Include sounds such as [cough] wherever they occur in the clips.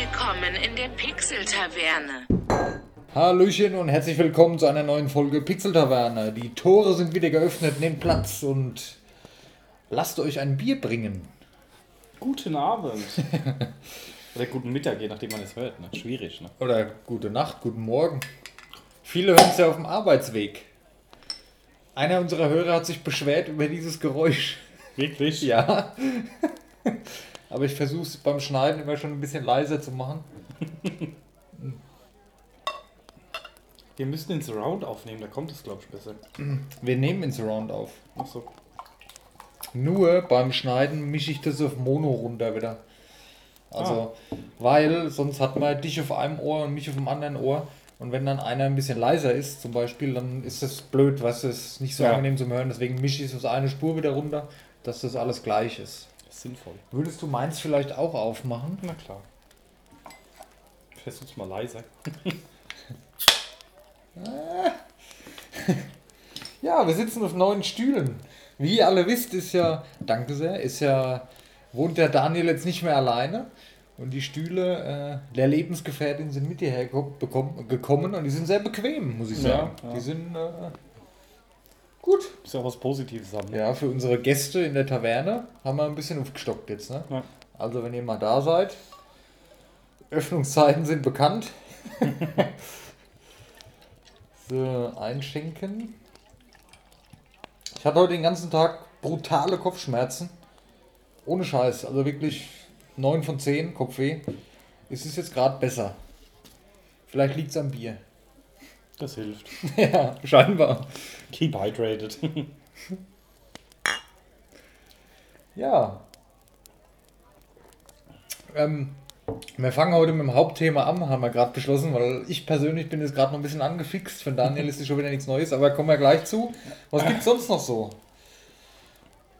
Willkommen in der Pixel-Taverne. Hallöchen und herzlich willkommen zu einer neuen Folge Pixel Taverne. Die Tore sind wieder geöffnet, nehmt Platz und lasst euch ein Bier bringen. Guten Abend. [laughs] Oder guten Mittag, je nachdem man es hört. Ne? Schwierig, ne? Oder gute Nacht, guten Morgen. Viele hören es ja auf dem Arbeitsweg. Einer unserer Hörer hat sich beschwert über dieses Geräusch. Wirklich? Ja. [laughs] Aber ich versuche es beim Schneiden immer schon ein bisschen leiser zu machen. Wir müssen den Surround aufnehmen, da kommt es, glaube ich, besser. Wir nehmen ins Surround auf. Achso. Nur beim Schneiden mische ich das auf Mono runter wieder. Also, weil sonst hat man dich auf einem Ohr und mich auf dem anderen Ohr. Und wenn dann einer ein bisschen leiser ist, zum Beispiel, dann ist das blöd, was ist nicht so Ja. angenehm zum Hören. Deswegen mische ich es auf eine Spur wieder runter, dass das alles gleich ist. Sinnvoll. Würdest du meins vielleicht auch aufmachen? Na klar. Versuch's mal leiser. [laughs] Ja, wir sitzen auf neuen Stühlen. Wie ihr alle wisst, ist ja, danke sehr, ist ja, wohnt der Daniel jetzt nicht mehr alleine. Und die Stühle äh, der Lebensgefährtin sind mit hierher gekommen und die sind sehr bequem, muss ich Ja, sagen. ja. Die sind äh, gut. Ist ja auch was Positives haben. Ja, für unsere Gäste in der Taverne haben wir ein bisschen aufgestockt jetzt. Ne? Ja. Also, wenn ihr mal da seid, Öffnungszeiten sind bekannt. [laughs] so, einschenken. Ich hatte heute den ganzen Tag brutale Kopfschmerzen. Ohne Scheiß. Also wirklich 9 von 10 Kopfweh. Es ist jetzt gerade besser. Vielleicht liegt es am Bier. Das hilft. [laughs] ja, scheinbar. Keep hydrated. [laughs] Ja. Ähm, wir fangen heute mit dem Hauptthema an, haben wir gerade beschlossen, weil ich persönlich bin jetzt gerade noch ein bisschen angefixt. Für Daniel ist es schon wieder nichts Neues, aber kommen wir gleich zu. Was gibt's sonst noch so?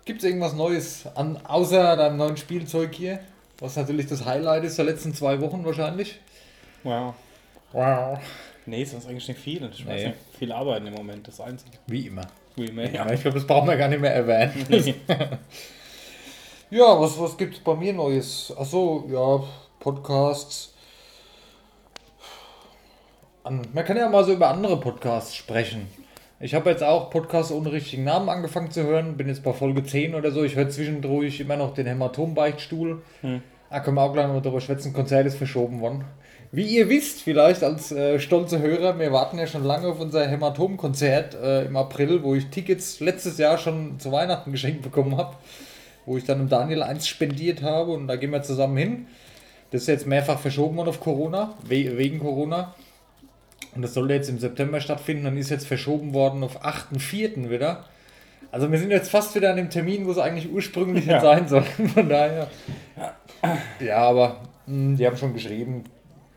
Gibt's irgendwas Neues an, außer deinem neuen Spielzeug hier? Was natürlich das Highlight ist der letzten zwei Wochen wahrscheinlich. wow. Wow. Nee, sonst eigentlich nicht viel. Ich weiß Nee. nicht. Viel Arbeiten im Moment, das Einzige. Wie immer. Wie immer. Ja, ich glaube, das brauchen wir gar nicht mehr erwähnen. [laughs] Ja, was, was gibt es bei mir Neues? Achso, ja, Podcasts. An, man kann ja mal so über andere Podcasts sprechen. Ich habe jetzt auch Podcasts ohne richtigen Namen angefangen zu hören. Bin jetzt bei Folge 10 oder so. Ich höre zwischendurch immer noch den Hämatom-Beichtstuhl. Hm. Da können wir auch gleich noch darüber schwätzen. Konzert ist verschoben worden. Wie ihr wisst, vielleicht als äh, stolze Hörer, wir warten ja schon lange auf unser Hämatom-Konzert äh, im April, wo ich Tickets letztes Jahr schon zu Weihnachten geschenkt bekommen habe. Wo ich dann dem Daniel eins spendiert habe und da gehen wir zusammen hin. Das ist jetzt mehrfach verschoben worden auf Corona, we wegen Corona. Und das sollte jetzt im September stattfinden, dann ist jetzt verschoben worden auf 8.4. wieder. Also wir sind jetzt fast wieder an dem Termin, wo es eigentlich ursprünglich Ja. sein soll. Von daher. Ja, aber mh, die haben schon geschrieben,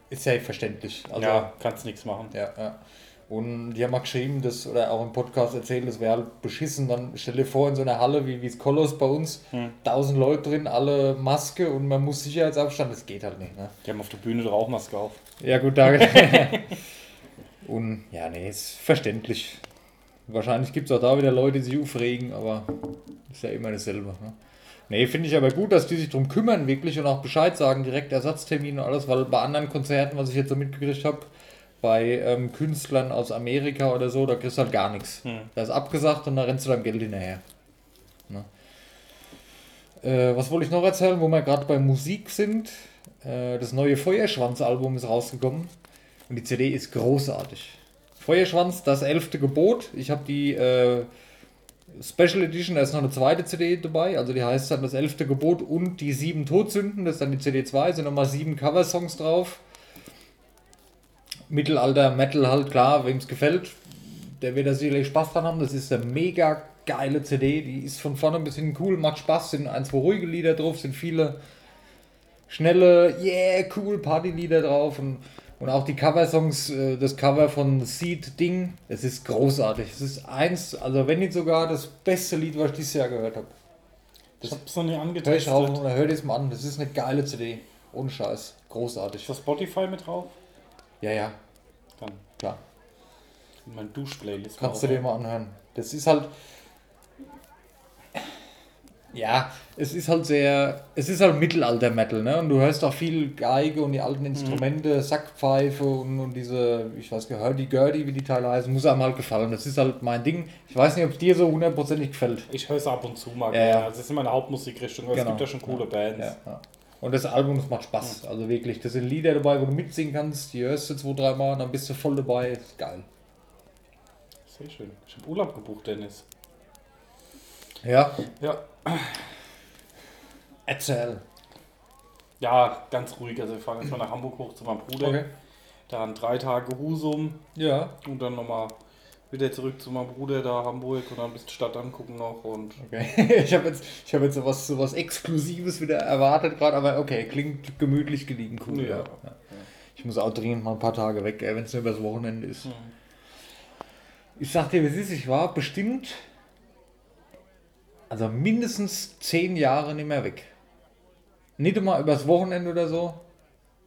ist ja verständlich. Also, ja, kannst nichts machen. ja, ja. Und die haben mal geschrieben, das, oder auch im Podcast erzählt, das wäre halt beschissen. Dann stell dir vor, in so einer Halle wie es Kolos bei uns, Hm. 1000 Leute drin, alle Maske und man muss Sicherheitsabstand, das geht halt nicht. Ne? Die haben auf der Bühne Rauchmaske auf. Ja, gut, da. [laughs] und ja, nee, ist verständlich. Wahrscheinlich gibt es auch da wieder Leute, die sich aufregen, aber ist ja immer dasselbe. Ne? Nee, finde ich aber gut, dass die sich drum kümmern, wirklich und auch Bescheid sagen, direkt Ersatztermine und alles, weil bei anderen Konzerten, was ich jetzt so mitgekriegt habe, bei ähm, Künstlern aus Amerika oder so, da kriegst du halt gar nichts. Hm. Da ist abgesagt und da rennst du deinem Geld hinterher. Ne? Äh, was wollte ich noch erzählen, wo wir gerade bei Musik sind? Äh, das neue Feuerschwanz-Album ist rausgekommen und die CD ist großartig. Feuerschwanz, das elfte Gebot. Ich habe die äh, Special Edition, da ist noch eine zweite CD dabei, also die heißt dann das elfte Gebot und die sieben Todsünden, das ist dann die CD 2, sind nochmal sieben Coversongs drauf. Mittelalter, Metal halt, klar, wem es gefällt, der wird da sicherlich Spaß dran haben. Das ist eine mega geile CD, die ist von vorne bis hinten cool, macht Spaß, sind ein, zwei ruhige Lieder drauf, sind viele schnelle, yeah, cool Partylieder drauf und, und auch die Coversongs, äh, das Cover von Seed Ding, es ist großartig. Es ist eins, also wenn nicht sogar das beste Lied, was ich dieses Jahr gehört habe. Ich hab's noch nie Hör ich angetestet. oder hör das mal an, das ist eine geile CD. Ohne Scheiß. Großartig. Ist da Spotify mit drauf? Ja, ja, Dann klar. in mein Duschplaylist. Kannst du dir mal anhören. Das ist halt. Ja, es ist halt sehr, es ist halt Mittelalter-Metal, ne? Und du hörst auch viel Geige und die alten Instrumente, Sackpfeife und, und diese, ich weiß gar nicht, die Gurdy, wie die Teile heißen, muss einem halt gefallen. Das ist halt mein Ding. Ich weiß nicht, ob es dir so hundertprozentig gefällt. Ich höre es ab und zu mal. Ja, ja. Das ist immer eine Hauptmusikrichtung, aber Genau. es gibt ja schon coole Bands. Ja, ja. Und das Album, das macht Spaß. Also wirklich, das sind Lieder dabei, wo du mitsingen kannst, die hörst du zwei, dreimal und dann bist du voll dabei. Ist geil. Sehr schön. Ich habe Urlaub gebucht, Dennis. Ja. Ja. Erzähl. Ja, ganz ruhig. Also wir fahren jetzt mal nach Hamburg hoch zu meinem Bruder. Okay. Dann drei Tage Husum Ja. und dann nochmal wieder zurück zu meinem Bruder da Hamburg und dann ein bisschen Stadt angucken noch und Okay. [laughs] Ich habe jetzt, ich hab jetzt sowas, sowas Exklusives wieder erwartet gerade, aber okay, klingt gemütlich gelegen, cool. Ja. Ja. Ja. Ich muss auch dringend mal ein paar Tage weg, wenn es nur übers Wochenende ist. Ich sag dir, wie es ist, ich war bestimmt, also mindestens zehn Jahre nicht mehr weg. Nicht immer übers Wochenende oder so,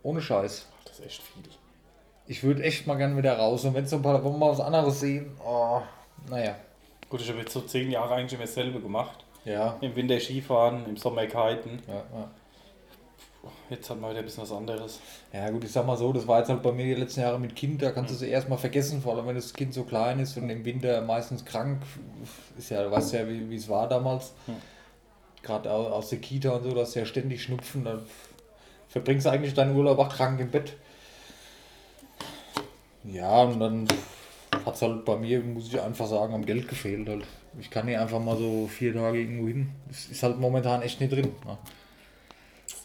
ohne Scheiß. Das ist echt viel. Ich würde echt mal gerne wieder raus und wenn so ein paar, wir mal was anderes sehen, oh, naja. Gut, ich habe jetzt so zehn Jahre eigentlich immer dasselbe gemacht. Ja. Im Winter Skifahren, im Sommer Kiten. Ja, ja. Jetzt hat man wieder ein bisschen was anderes. Ja gut, ich sag mal so, das war jetzt halt bei mir die letzten Jahre mit Kind, da kannst du es erstmal vergessen, vor allem wenn das Kind so klein ist und im Winter meistens krank ist ja, du weißt ja, wie es war damals. Gerade au- aus der Kita und so, da hast du ja ständig Schnupfen, dann verbringst du eigentlich deinen Urlaub auch krank im Bett. Ja, und dann hat es halt bei mir, muss ich einfach sagen, am Geld gefehlt halt. Ich kann nicht einfach mal so vier Tage irgendwo hin. Das ist halt momentan echt nicht drin. Ne?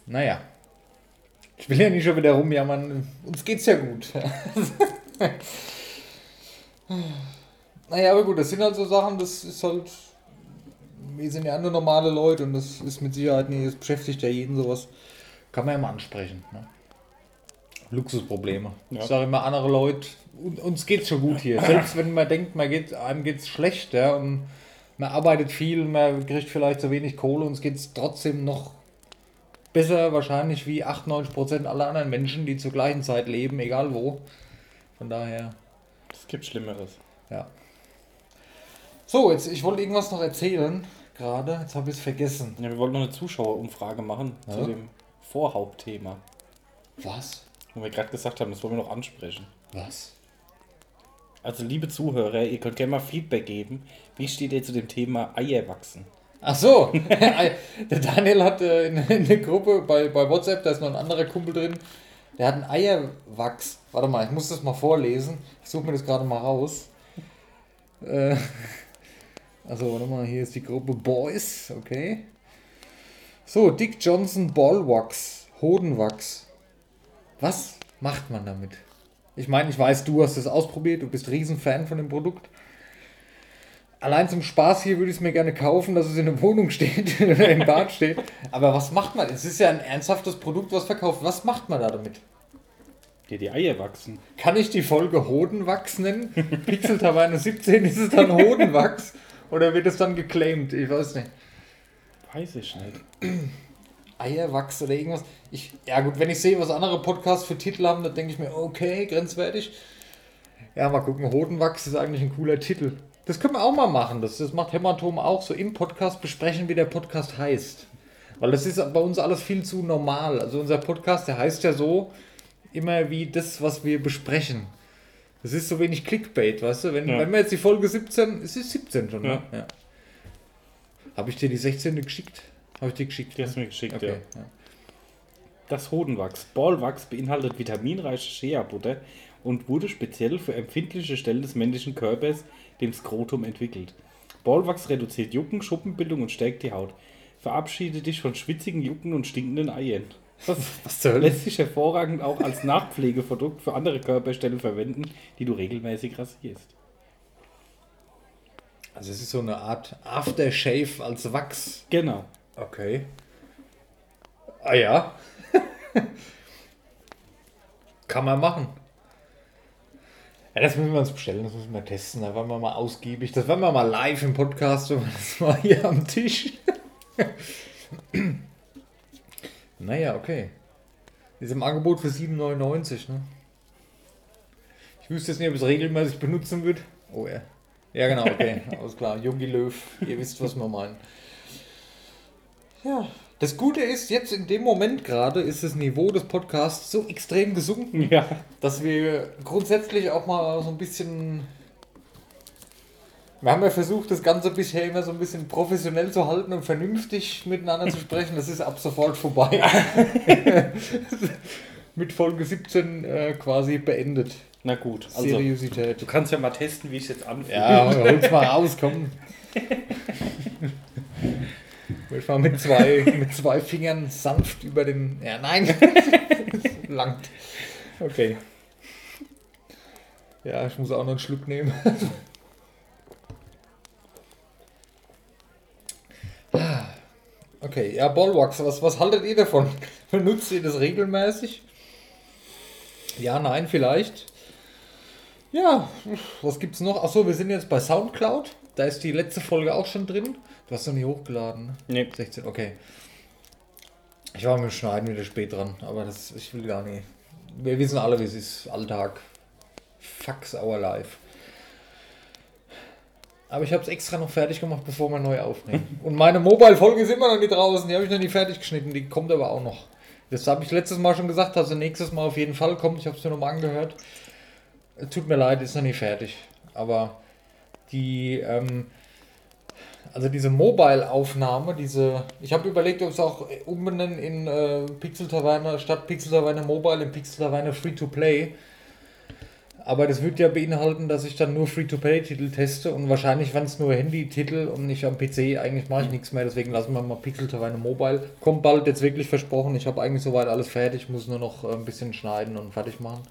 Naja. Ich will ja nicht schon wieder rumjammern. Uns geht's ja gut. [laughs] naja, aber gut, das sind halt so Sachen, das ist halt. Wir sind ja nur normale Leute und das ist mit Sicherheit nicht, das beschäftigt ja jeden sowas. Kann man ja mal ansprechen. Ne? Luxusprobleme. Ja. Ich sage immer, andere Leute, un- uns geht's schon gut hier. Selbst wenn man denkt, man geht, einem geht's schlecht, ja, und man arbeitet viel, man kriegt vielleicht zu wenig Kohle, uns geht's trotzdem noch besser wahrscheinlich wie 98% aller anderen Menschen, die zur gleichen Zeit leben, egal wo. Von daher, Es gibt Schlimmeres. ja. So, jetzt, ich wollte irgendwas noch erzählen, gerade, jetzt habe ich es vergessen. Ja, wir wollten noch eine Zuschauerumfrage machen Ja. zu dem Vorhauptthema. Was? Wo wir gerade gesagt haben, das wollen wir noch ansprechen. Was? Also liebe Zuhörer, ihr könnt gerne mal Feedback geben. Wie steht ihr zu dem Thema Eier wachsen? Ach so, [laughs] der Daniel hat äh, in, der Gruppe bei, bei WhatsApp, da ist noch ein anderer Kumpel drin, der hat einen Eierwachs. Warte mal, ich muss das mal vorlesen. Ich suche mir das gerade mal raus. Äh, [laughs] also, warte mal, hier ist die Gruppe Boys, okay. So, Dick Johnson Ballwachs, Hodenwachs. Was macht man damit? Ich meine, ich weiß, du hast es ausprobiert, du bist Riesenfan von dem Produkt. Allein zum Spaß hier würde ich es mir gerne kaufen, dass es in der Wohnung steht [laughs] oder im Bad steht. Aber was macht man? Es ist ja ein ernsthaftes Produkt, was verkauft. Was macht man da damit? Dir die Eier wachsen. Kann ich die Folge Hodenwachs nennen? Pixel Taverne 17 ist es dann Hodenwachs? Oder wird es dann geclaimed? Ich weiß nicht. Weiß ich nicht. [clears throat] Eierwachs oder irgendwas. Ich, ja gut, wenn ich sehe, was andere Podcasts für Titel haben, dann denke ich mir, okay, grenzwertig. Ja, mal gucken, Hodenwachs ist eigentlich ein cooler Titel. Das können wir auch mal machen. Das, das macht Hämatom auch so im Podcast besprechen, wie der Podcast heißt. Weil das ist bei uns alles viel zu normal. Also unser Podcast, der heißt ja so immer wie das, was wir besprechen. Das ist so wenig Clickbait, weißt du? Wenn, Ja. wenn wir jetzt die Folge 17, es ist 17 schon, ne? Ja. Ja. Habe ich dir die 16. geschickt? Habe ich dir geschickt? Die hast du mir geschickt, Okay. ja. ja. Das Hodenwachs. Ballwachs beinhaltet vitaminreiche Shea-Butter und wurde speziell für empfindliche Stellen des männlichen Körpers, dem Skrotum, entwickelt. Ballwachs reduziert Jucken, Schuppenbildung und stärkt die Haut. Verabschiede dich von schwitzigen Jucken und stinkenden Eiern. Das [laughs] Was lässt sich hervorragend auch als Nachpflegeprodukt für andere Körperstellen verwenden, die du regelmäßig rasierst. Also es ist so eine Art Aftershave als Wachs. Genau. Okay. Ah ja. [laughs] Kann man machen. Ja, das müssen wir uns bestellen, das müssen wir testen. Da werden wir mal ausgiebig. Das werden wir mal live im Podcast, das [laughs] mal hier am Tisch. [clears throat] naja, okay. Ist im Angebot für 7,99, ne? Ich wüsste jetzt nicht, ob ich es regelmäßig benutzen würde. Oh ja. Ja, genau, okay. [laughs] Alles klar. Jungi Löw, ihr wisst, was wir meinen. Ja. Das Gute ist, jetzt in dem Moment gerade ist das Niveau des Podcasts so extrem gesunken, Ja. dass wir grundsätzlich auch mal so ein bisschen. Wir haben ja versucht, das Ganze bisher immer so ein bisschen professionell zu halten und vernünftig miteinander zu sprechen. Das ist ab sofort vorbei. [laughs] Mit Folge 17 äh, quasi beendet. Na gut, also Seriosität. du kannst ja mal testen, wie es jetzt anfühlt. Ja, hol's mal raus, komm. [laughs] Ich mal mit zwei, [laughs] mit zwei Fingern sanft über den. Ja, nein. [laughs] Langt. Okay. Ja, ich muss auch noch einen Schluck nehmen. Okay, ja, Ballwachs, was, was haltet ihr davon? Benutzt ihr das regelmäßig? Ja, nein, vielleicht. Ja, was gibt's noch? Achso, wir sind jetzt bei Soundcloud. Da ist die letzte Folge auch schon drin. Du hast noch nie hochgeladen, ne? Nee. 16, okay. Ich war mit dem Schneiden wieder spät dran, aber das, ich will gar nicht. Wir wissen alle, wie es ist. Alltag. Fucks our life. Aber ich habe es extra noch fertig gemacht, bevor wir neu aufnehmen. [laughs] Und meine Mobile-Folge ist immer noch nicht draußen. Die habe ich noch nicht fertig geschnitten. Die kommt aber auch noch. Das habe ich letztes Mal schon gesagt, dass sie nächstes Mal auf jeden Fall kommt. Ich habe es mir nochmal angehört. Tut mir leid, ist noch nicht fertig. Aber die, ähm, also diese Mobile-Aufnahme, diese, ich habe überlegt, ob es auch umbenennen in äh, Pixel Taverne, statt Pixel Taverne Mobile in Pixel Taverne Free-to-Play. Aber das würde ja beinhalten, dass ich dann nur Free-to-Play-Titel teste und wahrscheinlich waren es nur Handy-Titel und nicht am PC. Eigentlich mache ich nichts mehr, deswegen lassen wir mal Pixel Taverne Mobile. Kommt bald jetzt wirklich versprochen. Ich habe eigentlich soweit alles fertig, muss nur noch äh, ein bisschen schneiden und fertig machen.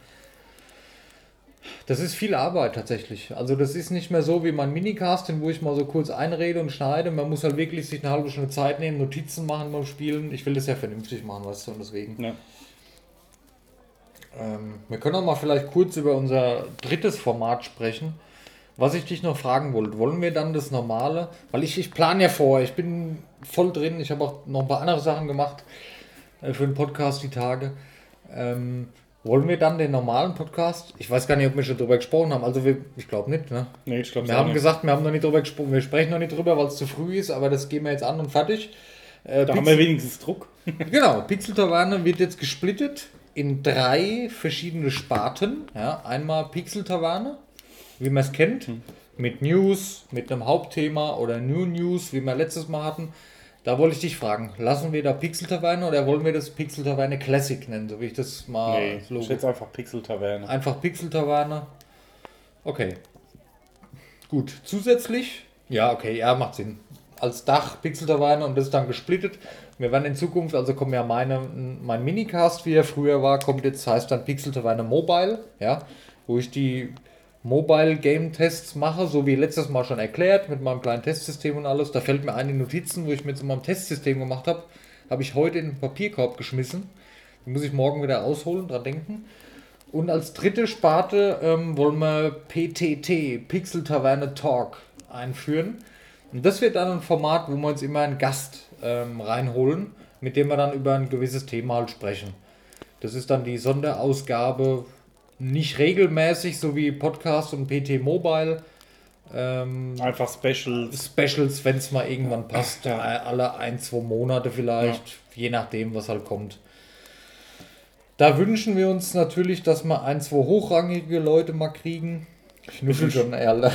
Das ist viel Arbeit tatsächlich. Also das ist nicht mehr so wie mein Minicasting, wo ich mal so kurz einrede und schneide. Man muss halt wirklich sich eine halbe Stunde Zeit nehmen, Notizen machen beim Spielen. Ich will das ja vernünftig machen, weißt du, und deswegen. Ja. Ähm, wir können auch mal vielleicht kurz über unser drittes Format sprechen. Was ich dich noch fragen wollte, wollen wir dann das normale, weil ich, ich plane ja vor, ich bin voll drin, ich habe auch noch ein paar andere Sachen gemacht äh, für den Podcast die Tage. Ähm, wollen wir dann den normalen Podcast? Ich weiß gar nicht, ob wir schon drüber gesprochen haben. Also wir, ich glaube nicht, ne? Nee, ich glaube Wir haben gesagt, wir haben noch nicht drüber gesprochen. Wir sprechen noch nicht drüber, weil es zu früh ist, aber das gehen wir jetzt an und fertig. Äh, da haben Pixel- wir wenigstens Druck. [laughs] Genau, Pixel Taverne wird jetzt gesplittet in drei verschiedene Sparten. Ja, einmal Pixel Taverne, wie man es kennt, mit News, mit einem Hauptthema oder New News, wie wir letztes Mal hatten. Da wollte ich dich fragen, lassen wir da Pixel Taverne oder wollen wir das Pixel Taverne Classic nennen, so wie ich das mal nee, das Logo- ich schätze einfach Pixel-Taverne. Einfach Pixel-Taverne. Okay. Gut. Zusätzlich, ja, okay, ja, macht Sinn. Als Dach Pixel-Taverne und das ist dann gesplittet. Wir werden in Zukunft, also kommen ja meine, mein Minicast, wie er früher war, kommt jetzt, heißt dann Pixel-Taverne Mobile, ja, wo ich die Mobile Game Tests mache, so wie letztes Mal schon erklärt, mit meinem kleinen Testsystem und alles. Da fällt mir ein, die Notizen, wo ich mit so meinem Testsystem gemacht habe, habe ich heute in den Papierkorb geschmissen. Die muss ich morgen wieder ausholen, dran denken. Und als dritte Sparte ähm, wollen wir PTT, Pixel Taverne Talk, einführen. Und das wird dann ein Format, wo wir uns immer einen Gast ähm, reinholen, mit dem wir dann über ein gewisses Thema halt sprechen. Das ist dann die Sonderausgabe, nicht regelmäßig, so wie Podcast und PT Mobile. Ähm, Einfach Specials. Specials, wenn es mal irgendwann passt, äh, alle ein, zwei Monate vielleicht, je nachdem, was halt kommt. Da wünschen wir uns natürlich, dass wir ein, zwei hochrangige Leute mal kriegen. Ich nuschel schon, Alter.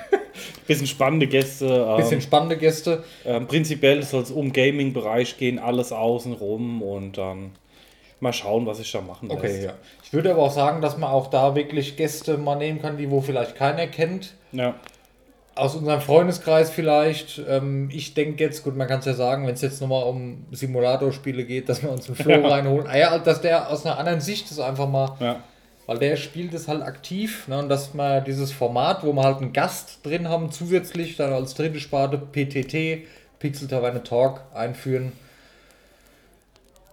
[laughs] Bisschen spannende Gäste. Ähm, Bisschen spannende Gäste. ähm, prinzipiell soll es um Gaming-Bereich gehen, alles außen rum und dann mal schauen, was ich da machen lässt. Okay, ja. Ich würde aber auch sagen, dass man auch da wirklich Gäste mal nehmen kann, die wo vielleicht keiner kennt. Ja. Aus unserem Freundeskreis vielleicht. Ähm, ich denke jetzt, gut, man kann es ja sagen, wenn es jetzt nochmal um Simulatorspiele geht, dass wir uns einen Flo [laughs] reinholen. Ah ja, dass der aus einer anderen Sicht das einfach mal, Ja. weil der spielt es halt aktiv. Ne, und dass wir dieses Format, wo wir halt einen Gast drin haben, zusätzlich dann als dritte Sparte PTT, Pixel Taverne Talk einführen.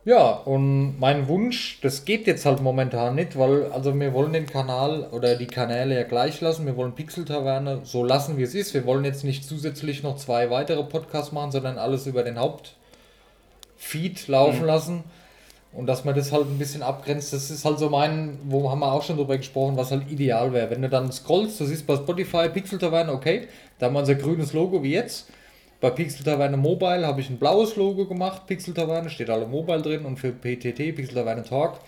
Ja, und mein Wunsch, das geht jetzt halt momentan nicht, weil also wir wollen den Kanal oder die Kanäle ja gleich lassen. Wir wollen Pixel Taverne so lassen, wie es ist. Wir wollen jetzt nicht zusätzlich noch zwei weitere Podcasts machen, sondern alles über den Hauptfeed laufen lassen. Und dass man das halt ein bisschen abgrenzt, das ist halt so mein, wo haben wir auch schon drüber gesprochen, was halt ideal wäre. Wenn du dann scrollst, du siehst bei Spotify Pixel Taverne, okay, da haben wir unser grünes Logo wie jetzt. Bei Pixel Taverne Mobile habe ich ein blaues Logo gemacht. Pixel Taverne steht alle Mobile drin und für PTT, Pixel Taverne Talk,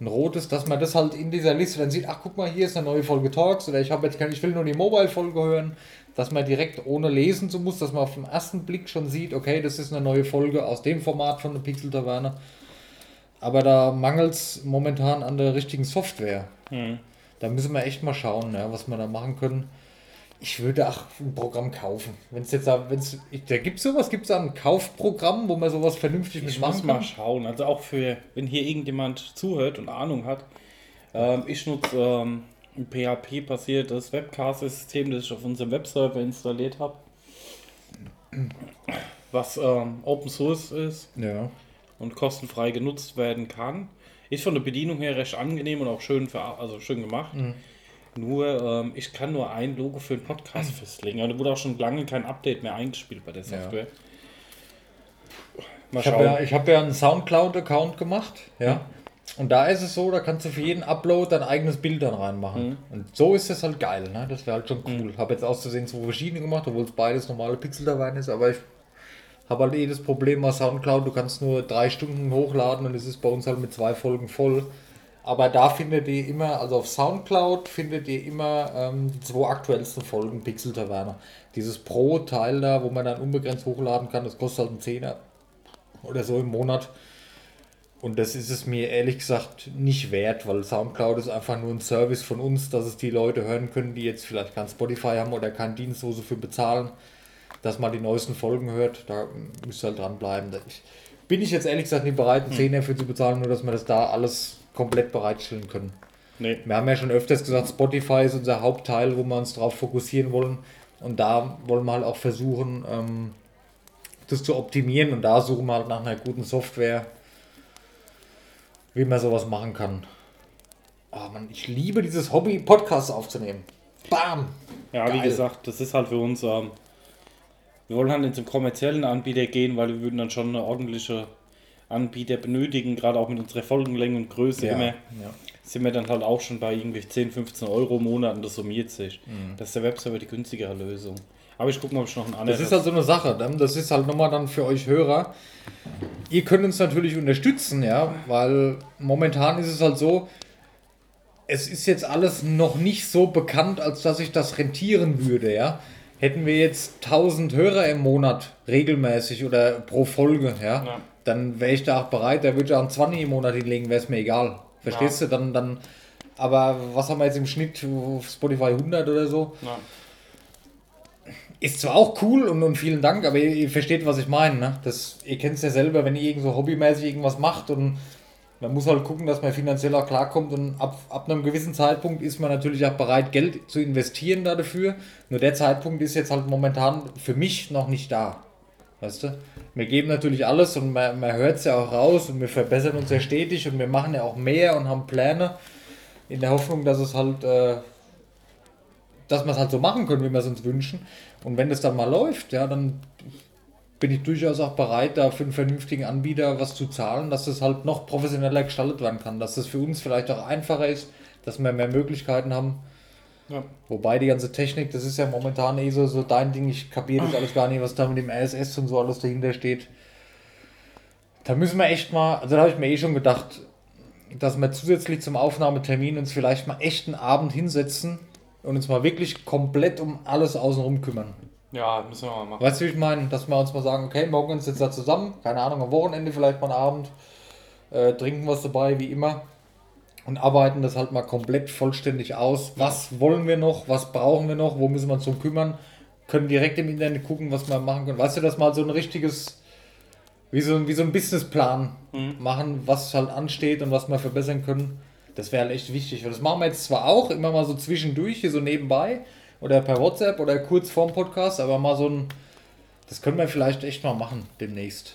ein rotes, dass man das halt in dieser Liste dann sieht, ach guck mal, hier ist eine neue Folge Talks oder ich habe jetzt keine, ich will nur die Mobile-Folge hören, dass man direkt ohne lesen so muss, dass man auf den ersten Blick schon sieht, okay, das ist eine neue Folge aus dem Format von der Pixel Taverne. Aber da mangelt es momentan an der richtigen Software. Da müssen wir echt mal schauen, ja, was wir da machen können. Ich würde auch ein Programm kaufen. Wenn es jetzt da, wenn's, da gibt es sowas, gibt es da ein Kaufprogramm, wo man sowas vernünftig Ich mit muss machen mal kann? schauen. Also auch für, wenn hier irgendjemand zuhört und Ahnung hat. Ähm, ich nutze ähm, ein PHP-basiertes Webcast-System, das ich auf unserem Webserver installiert habe. Was ähm, Open Source ist Ja. und kostenfrei genutzt werden kann. Ist von der Bedienung her recht angenehm und auch schön, für, also schön gemacht. Nur, ähm, ich kann nur ein Logo für einen Podcast [clears throat] festlegen. Aber da wurde auch schon lange kein Update mehr eingespielt bei der Software. Mal Ich habe ja, hab ja einen Soundcloud-Account gemacht, ja. Und da ist es so, da kannst du für jeden Upload dein eigenes Bild dann reinmachen. Und so ist das halt geil, ne? Das wäre halt schon cool. Habe jetzt auszusehen zwei verschiedene gemacht, obwohl es beides normale Pixel dabei ist, aber ich habe halt eh das Problem bei Soundcloud, du kannst nur drei Stunden hochladen und es ist bei uns halt mit zwei Folgen voll. Aber da findet ihr immer, also auf Soundcloud findet ihr immer ähm, die zwei aktuellsten Folgen Pixel Taverne. Dieses Pro-Teil da, wo man dann unbegrenzt hochladen kann, das kostet halt einen Zehner oder so im Monat. Und das ist es mir ehrlich gesagt nicht wert, weil Soundcloud ist einfach nur ein Service von uns, dass es die Leute hören können, die jetzt vielleicht kein Spotify haben oder keinen Dienst, wo sie für bezahlen, dass man die neuesten Folgen hört. Da müsst ihr halt dranbleiben. Da bin ich jetzt ehrlich gesagt nicht bereit, einen Zehner für zu bezahlen, nur dass wir das da alles komplett bereitstellen können. Nee. Wir haben ja schon öfters gesagt, Spotify ist unser Hauptteil, wo wir uns darauf fokussieren wollen. Und da wollen wir halt auch versuchen, ähm, das zu optimieren. Und da suchen wir halt nach einer guten Software, wie man sowas machen kann. Oh Mann, ich liebe dieses Hobby, Podcasts aufzunehmen. Bam! Ja, wie Geil. gesagt, das ist halt für uns. Ähm, wir wollen halt in zum kommerziellen Anbieter gehen, weil wir würden dann schon eine ordentliche Anbieter benötigen, gerade auch mit unserer Folgenlänge und Größe Ja, immer. ja. Sind wir dann halt auch schon bei irgendwie 10, 15 Euro im Monat und das summiert sich. Mhm. Das ist der Webserver die günstigere Lösung. Aber ich gucke mal, ob ich noch einen anderen. Das ist halt so eine Sache. ne? Das ist halt nochmal dann für euch Hörer. Ihr könnt uns natürlich unterstützen, ja, weil momentan ist es halt so, es ist jetzt alles noch nicht so bekannt, als dass ich das rentieren würde, ja. Hätten wir jetzt 1000 Hörer im Monat regelmäßig oder pro Folge, ja, Ja. Dann wäre ich da auch bereit, da würde ich auch einen 20 im Monat hinlegen, wäre es mir egal. Verstehst du? Dann, dann, aber was haben wir jetzt im Schnitt auf Spotify 100 oder so? ja. Ist zwar auch cool und, und vielen Dank, aber ihr, ihr versteht, was ich meine. Ne? Das, ihr kennt es ja selber, wenn ihr irgend so hobbymäßig irgendwas macht und man muss halt gucken, dass man finanziell auch klarkommt und ab, ab einem gewissen Zeitpunkt ist man natürlich auch bereit, Geld zu investieren da dafür. Nur der Zeitpunkt ist jetzt halt momentan für mich noch nicht da. Weißt du? Wir geben natürlich alles und man, man hört es ja auch raus und wir verbessern uns ja stetig und wir machen ja auch mehr und haben Pläne in der Hoffnung, dass es halt äh, dass wir es halt so machen können, wie wir es uns wünschen. Und wenn das dann mal läuft, ja, dann bin ich durchaus auch bereit, da für einen vernünftigen Anbieter was zu zahlen, dass das halt noch professioneller gestaltet werden kann, dass das für uns vielleicht auch einfacher ist, dass wir mehr Möglichkeiten haben. Ja. Wobei die ganze Technik, das ist ja momentan eh so, so dein Ding, ich kapiere das alles gar nicht, was da mit dem RSS und so alles dahinter steht. Da müssen wir echt mal, also da habe ich mir eh schon gedacht, dass wir zusätzlich zum Aufnahmetermin uns vielleicht mal echt einen Abend hinsetzen und uns mal wirklich komplett um alles außenrum kümmern. ja, müssen wir mal machen. Weißt du, wie ich meine? Dass wir uns mal sagen, okay, morgen jetzt da zusammen, keine Ahnung, am Wochenende vielleicht mal einen Abend, äh, trinken was dabei, wie immer, und arbeiten das halt mal komplett vollständig aus. Was wollen wir noch? Was brauchen wir noch? Wo müssen wir uns drum kümmern? Können direkt im Internet gucken, was wir machen können. Weißt du, dass mal so ein richtiges, wie so, wie so ein Businessplan machen, was halt ansteht und was wir verbessern können. Das wäre halt echt wichtig. Weil das machen wir jetzt zwar auch immer mal so zwischendurch, hier so nebenbei oder per WhatsApp oder kurz vorm Podcast, aber mal so ein, das können wir vielleicht echt mal machen demnächst.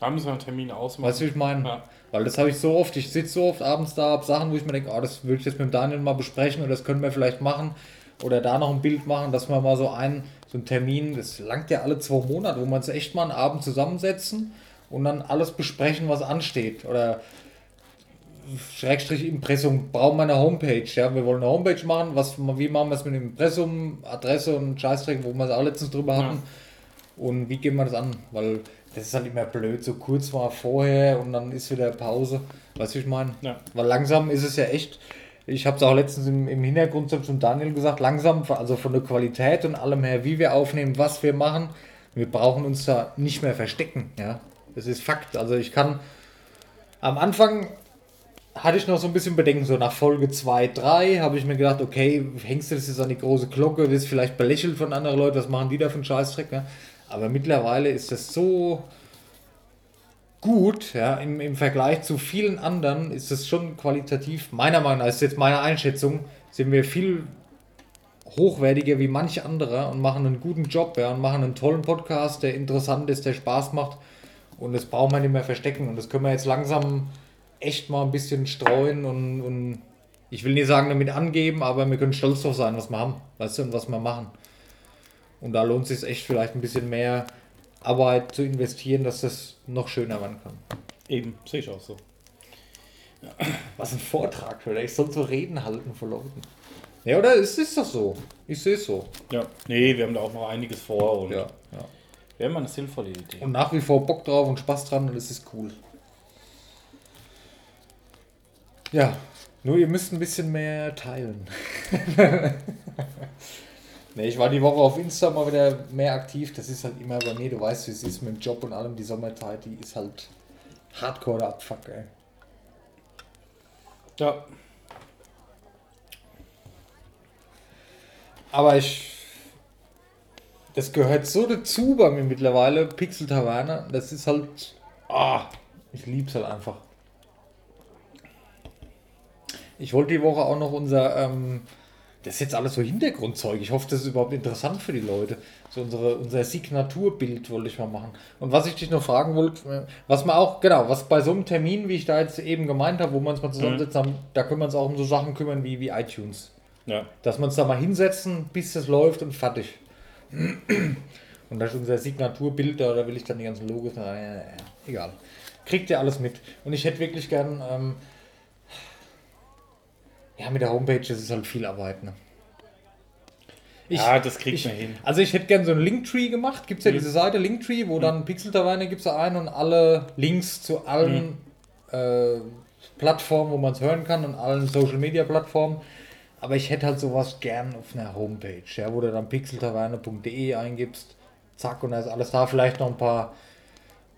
Da müssen wir einen Termin ausmachen. Weißt du, wie ich meine? Ja. Weil das habe ich so oft, ich sitze so oft abends da, hab Sachen, wo ich mir denke, oh, das würde ich jetzt mit dem Daniel mal besprechen oder das können wir vielleicht machen. Oder da noch ein Bild machen, dass wir mal so einen, so einen Termin, das langt ja alle zwei Monate, wo wir uns echt mal einen Abend zusammensetzen und dann alles besprechen, was ansteht. Oder Schrägstrich Impressum, brauchen wir eine Homepage. Ja, wir wollen eine Homepage machen. Was, wie machen wir es mit dem Impressum, Adresse und Scheißdreck, wo wir es auch letztens drüber hatten. Und wie gehen wir das an? Weil das ist halt immer blöd, so kurz mal vorher und dann ist wieder Pause. Weißt du, ich meine? Ja. Weil langsam ist es ja echt, ich habe es auch letztens im, im Hintergrund zum Daniel gesagt, langsam, also von der Qualität und allem her, wie wir aufnehmen, was wir machen, wir brauchen uns da nicht mehr verstecken. Ja, das ist Fakt. Also ich kann am Anfang hatte ich noch so ein bisschen Bedenken, so nach Folge 2, 3 habe ich mir gedacht, okay, hängst du das jetzt an die große Glocke, wirst vielleicht belächelt von anderen Leuten, was machen die da für einen Scheißdreck, ne? Aber mittlerweile ist das so gut, ja, im, im Vergleich zu vielen anderen ist das schon qualitativ, meiner Meinung nach, ist jetzt meine Einschätzung, sind wir viel hochwertiger wie manch anderer und machen einen guten Job, ja, und machen einen tollen Podcast, der interessant ist, der Spaß macht und das braucht man nicht mehr verstecken und das können wir jetzt langsam echt mal ein bisschen streuen und, und ich will nicht sagen damit angeben, aber wir können stolz drauf sein, was wir haben, weißt du, und was wir machen. Und da lohnt es sich echt vielleicht ein bisschen mehr Arbeit zu investieren, dass das noch schöner werden kann. Eben, sehe ich auch so. Was ein Vortrag, oder? Ich soll so Reden halten vor Leuten. Ja, oder? Es ist doch so. Ich sehe es so. Ja. Nee, wir haben da auch noch einiges vor und Ja, ja. wäre mal eine sinnvolle Idee. Und nach wie vor Bock drauf und Spaß dran und es ist cool. Ja, nur ihr müsst ein bisschen mehr teilen. [laughs] ne, ich war die Woche auf Insta mal wieder mehr aktiv. Das ist halt immer bei mir, du weißt, wie es ist mit dem Job und allem. Die Sommerzeit, die ist halt hardcore der Abfuck, ey. Ja. Aber ich. Das gehört so dazu bei mir mittlerweile, Pixel Taverne. Das ist halt. Ah, ich lieb's halt einfach. Ich wollte die Woche auch noch unser. Ähm, das ist jetzt alles so Hintergrundzeug. Ich hoffe, das ist überhaupt interessant für die Leute. So unsere, unser Signaturbild wollte ich mal machen. Und was ich dich noch fragen wollte, äh, was man auch, genau, was bei so einem Termin, wie ich da jetzt eben gemeint habe, wo wir uns mal zusammensetzen haben, da können wir uns auch um so Sachen kümmern wie, wie iTunes. Ja. Dass wir uns da mal hinsetzen, bis das läuft und fertig. Und das ist unser Signaturbild da, da will ich dann die ganzen Logos. Na, ja, egal. Kriegt ihr alles mit. Und ich hätte wirklich gern. Ähm, ja, mit der Homepage, ist halt viel Arbeit, ne? Ich, ja, das kriegt ich, man hin. Also ich hätte gern so einen Linktree gemacht. Gibt es ja Mhm. diese Seite Linktree, wo dann Pixel gibt es da ein und alle Links zu allen äh, Plattformen, wo man es hören kann und allen Social Media Plattformen. Aber ich hätte halt sowas gern auf einer Homepage, ja, wo du dann pixeltaverne.de eingibst. Zack, und da ist alles da. Vielleicht noch ein paar,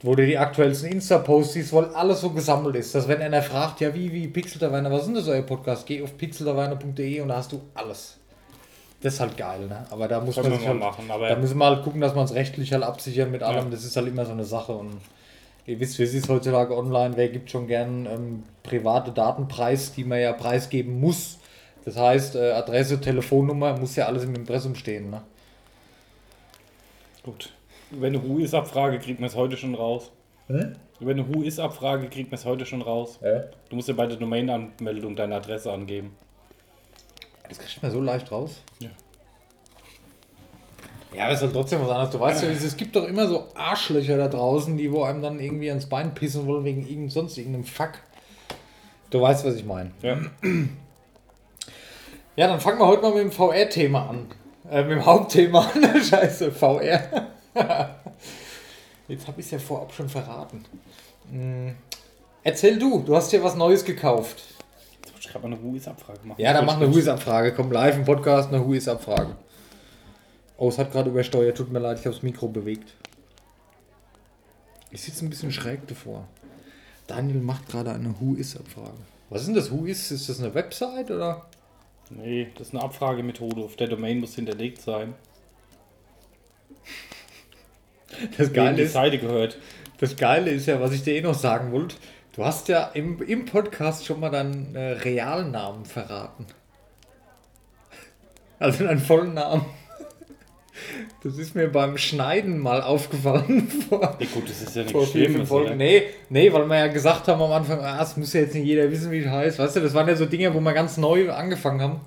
wo du die aktuellsten Insta-Posts siehst, weil alles so gesammelt ist. Dass wenn einer fragt, ja, wie, wie Pixeltaverne, was ist denn das euer Podcast? Geh auf pixeltaverne.de und da hast du alles. Das ist halt geil, ne? Aber da muss Können man sich mal halt, machen, da müssen wir halt gucken, dass wir uns rechtlich halt absichern mit allem. Ja. Das ist halt immer so eine Sache und ihr wisst, wie es ist heutzutage online. Wer gibt schon gern ähm, private Datenpreis, die man ja preisgeben muss. Das heißt, äh, Adresse, Telefonnummer, muss ja alles im Impressum stehen, ne? Gut. Wenn eine Who-Is-Abfrage kriegt man es heute schon raus. Wenn eine Who-Is-Abfrage kriegt man es heute schon raus. Ja. Du musst ja bei der Domain-Anmeldung deine Adresse angeben. Das kriegt man so leicht raus. Ja. Ja, aber es ist halt trotzdem was anderes. Du weißt ja, es gibt doch immer so Arschlöcher da draußen, die wo einem dann irgendwie ans Bein pissen wollen wegen irgend, sonst irgendeinem Fuck. Du weißt, was ich meine. Ja. Ja, dann fangen wir heute mal mit dem VR-Thema an. Äh, mit dem Hauptthema an. [laughs] Scheiße, VR. [laughs] Jetzt habe ich es ja vorab schon verraten. Hm. Erzähl du, du hast dir was Neues gekauft. Jetzt muss ich gerade mal eine Who-Is-Abfrage machen. Ja, dann mach eine Who-Is-Abfrage. Komm live im Podcast, eine Who-Is-Abfrage. Oh, es hat gerade übersteuert. Tut mir leid, ich habe das Mikro bewegt. Ich sitze ein bisschen schräg davor. Daniel macht gerade eine Who-Is-Abfrage. Was ist denn das Who-Is? Ist das eine Website oder? Nee, das ist eine Abfragemethode. Auf der Domain muss hinterlegt sein. Das Geile die ist, Seite gehört. das Geile ist ja, was ich dir eh noch sagen wollte. Du hast ja im, im Podcast schon mal deinen äh, Realnamen verraten. [laughs] Also deinen vollen Namen. [laughs] Das ist mir beim Schneiden mal aufgefallen. [laughs] Vor, Ja gut, das ist ja nichts Schlimmes. Folgen. Nee, nee, weil wir ja gesagt haben am Anfang, ah, es muss ja jetzt nicht jeder wissen, wie es heißt. Weißt du, das waren ja so Dinge, wo wir ganz neu angefangen haben.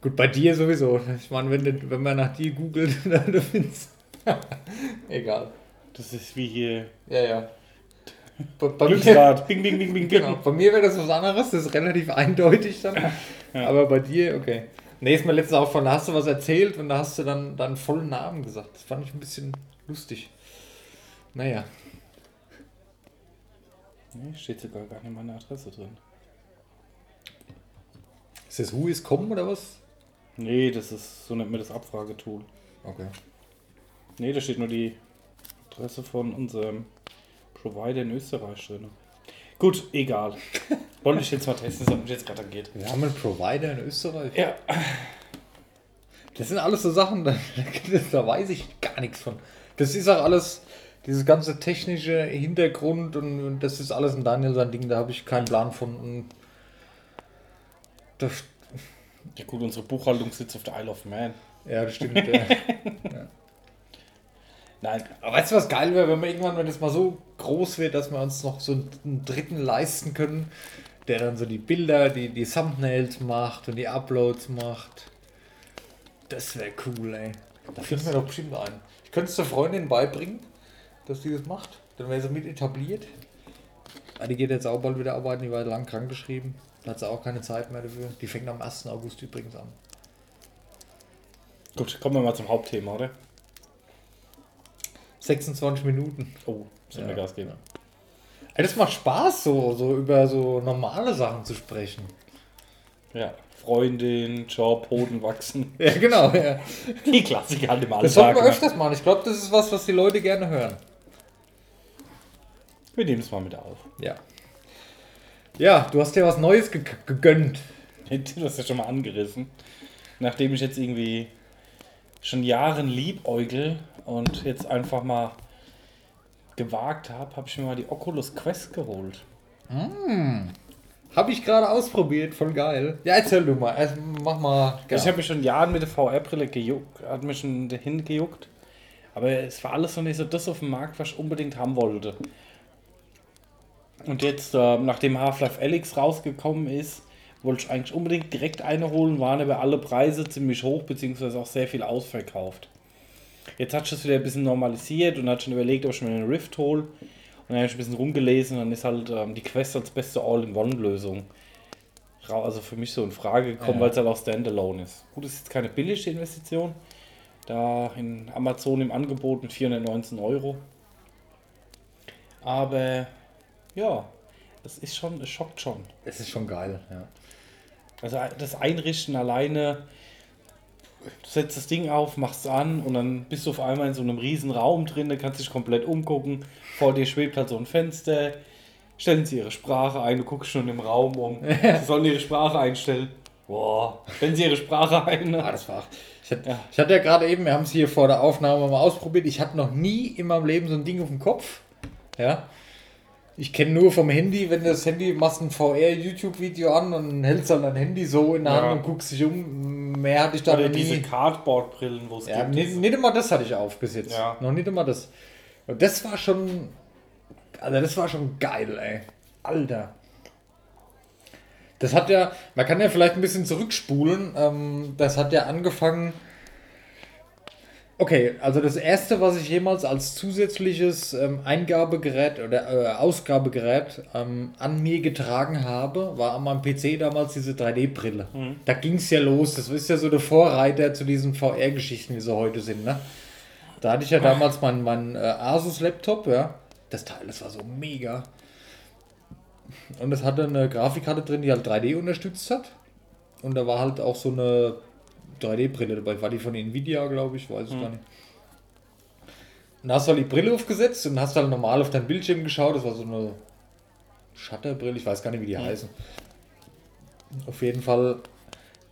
Gut, bei dir sowieso. Ich meine, wenn, du- wenn man nach dir googelt, dann findest [laughs] Egal. Das ist wie hier. Ja, ja. Bei, bei mir. Bing, bing, bing, bing, genau, bei mir wäre das was anderes, das ist relativ eindeutig dann. Aber bei dir, okay. Nee, ist mir letztens auch von, da hast du was erzählt und da hast du dann deinen vollen Namen gesagt. Das fand ich ein bisschen lustig. Naja. Nee, steht sogar gar nicht meine Adresse drin. Ist das Who is kommen oder was? Nee, das ist, so nennt man das Abfragetool. Okay. Nee, da steht nur die Adresse von unserem Provider in Österreich drin. Gut, egal. [laughs] Wollte ich jetzt mal testen, was mich jetzt gerade angeht. Wir haben einen Provider in Österreich. Ja, Das sind alles so Sachen, [laughs] da, da weiß ich gar nichts von. Das ist auch alles, dieses ganze technische Hintergrund und, und das ist alles ein Daniel sein Ding, da habe ich keinen Plan von. Und das, ja gut, unsere Buchhaltung sitzt auf der Isle of Man. ja, das stimmt. [laughs] ja. Nein, Aber weißt du, was geil wäre, wenn wir irgendwann, wenn das mal so groß wird, dass wir uns noch so einen dritten leisten können, der dann so die Bilder, die, die Thumbnails macht und die Uploads macht. Das wäre cool, ey. Da finden wir doch bestimmt einen. Ich könnte es der Freundin beibringen, dass die das macht. Dann wäre sie mit etabliert. Ah, die geht jetzt auch bald wieder arbeiten, die war lang krank geschrieben. Da hat sie auch keine Zeit mehr dafür. Die fängt am 1. August übrigens an. gut, kommen wir mal zum Hauptthema, oder? 26 Minuten. Oh, sollen wir Ja. Gas geben? Ey, das macht Spaß, so, so über so normale Sachen zu sprechen. Ja, Freundin, Job, Hoden wachsen. [laughs] Ja, genau. Ja. Die Klassiker halt im Das sollten Alltag. wir ne? öfters machen. Ich glaube, das ist was, was die Leute gerne hören. Wir nehmen es mal mit auf. Ja. Ja, du hast dir was Neues ge gegönnt. [laughs] Du hast ja schon mal angerissen. Nachdem ich jetzt irgendwie schon Jahren liebäugel und jetzt einfach mal gewagt habe, habe ich mir mal die Oculus Quest geholt. Habe ich gerade ausprobiert, voll geil. Ja, erzähl du mal. Also, mach mal. Ich habe mich schon Jahren mit der VR-Brille gejuckt, hat mich schon dahin gejuckt. Aber es war alles noch nicht so das auf dem Markt, was ich unbedingt haben wollte. Und jetzt, äh, nachdem Half-Life Alyx rausgekommen ist, wollte ich eigentlich unbedingt direkt eine holen, waren aber alle Preise ziemlich hoch, beziehungsweise auch sehr viel ausverkauft. Jetzt hat sich das wieder ein bisschen normalisiert und hat schon überlegt, ob ich mir einen Rift hole. Und dann habe ich ein bisschen rumgelesen und dann ist halt ähm, die Quest als beste All-in-One-Lösung also für mich so in Frage gekommen, Ja. weil es halt auch Standalone ist. Gut, es ist jetzt keine billige Investition. Da in Amazon im Angebot mit 419 Euro. Aber ja, das ist schon, es schockt schon. Es ist schon geil, ja. Also das Einrichten alleine, du setzt das Ding auf, machst es an und dann bist du auf einmal in so einem riesen Raum drin, da kannst dich komplett umgucken. Vor dir schwebt halt so ein Fenster. Stellen sie ihre Sprache ein, du guckst schon im Raum um. [laughs] Sie sollen ihre Sprache einstellen. Boah, stellen sie ihre Sprache ein. Ah, das war. Ich hatte, Ja. ich hatte ja gerade eben, wir haben es hier vor der Aufnahme mal ausprobiert. Ich hatte noch nie in meinem Leben so ein Ding auf dem Kopf. Ja. Ich kenne nur vom Handy, wenn du das Handy machst ein VR-YouTube-Video an und hältst dann dein Handy so in der Ja. Hand und guckst dich um. Mehr hatte ich da Oder diese. Cardboard-Brillen, wo es Ja, gibt. nicht, nicht immer das hatte ich auf bis jetzt. Ja. Noch nicht immer das. Und das war schon. Also das war schon geil, ey. Alter. Das hat ja, man kann ja vielleicht ein bisschen zurückspulen. Ähm, das hat ja angefangen. Okay, also das erste, was ich jemals als zusätzliches ähm, Eingabegerät oder äh, Ausgabegerät ähm, an mir getragen habe, war an meinem PC damals diese 3D-Brille. Da ging es ja los. Das ist ja so der Vorreiter zu diesen VR-Geschichten, wie sie heute sind. Ne? Da hatte ich ja damals meinen mein, äh, Asus-Laptop, ja. Das Teil, das war so mega. Und es hatte eine Grafikkarte drin, die halt 3D unterstützt hat. Und da war halt auch so eine 3D-Brille dabei. War die von Nvidia, glaube ich, weiß ich gar nicht. Und hast du halt die Brille aufgesetzt und hast halt normal auf deinen Bildschirm geschaut. Das war so eine Shutterbrille, ich weiß gar nicht, wie die heißen. Auf jeden Fall,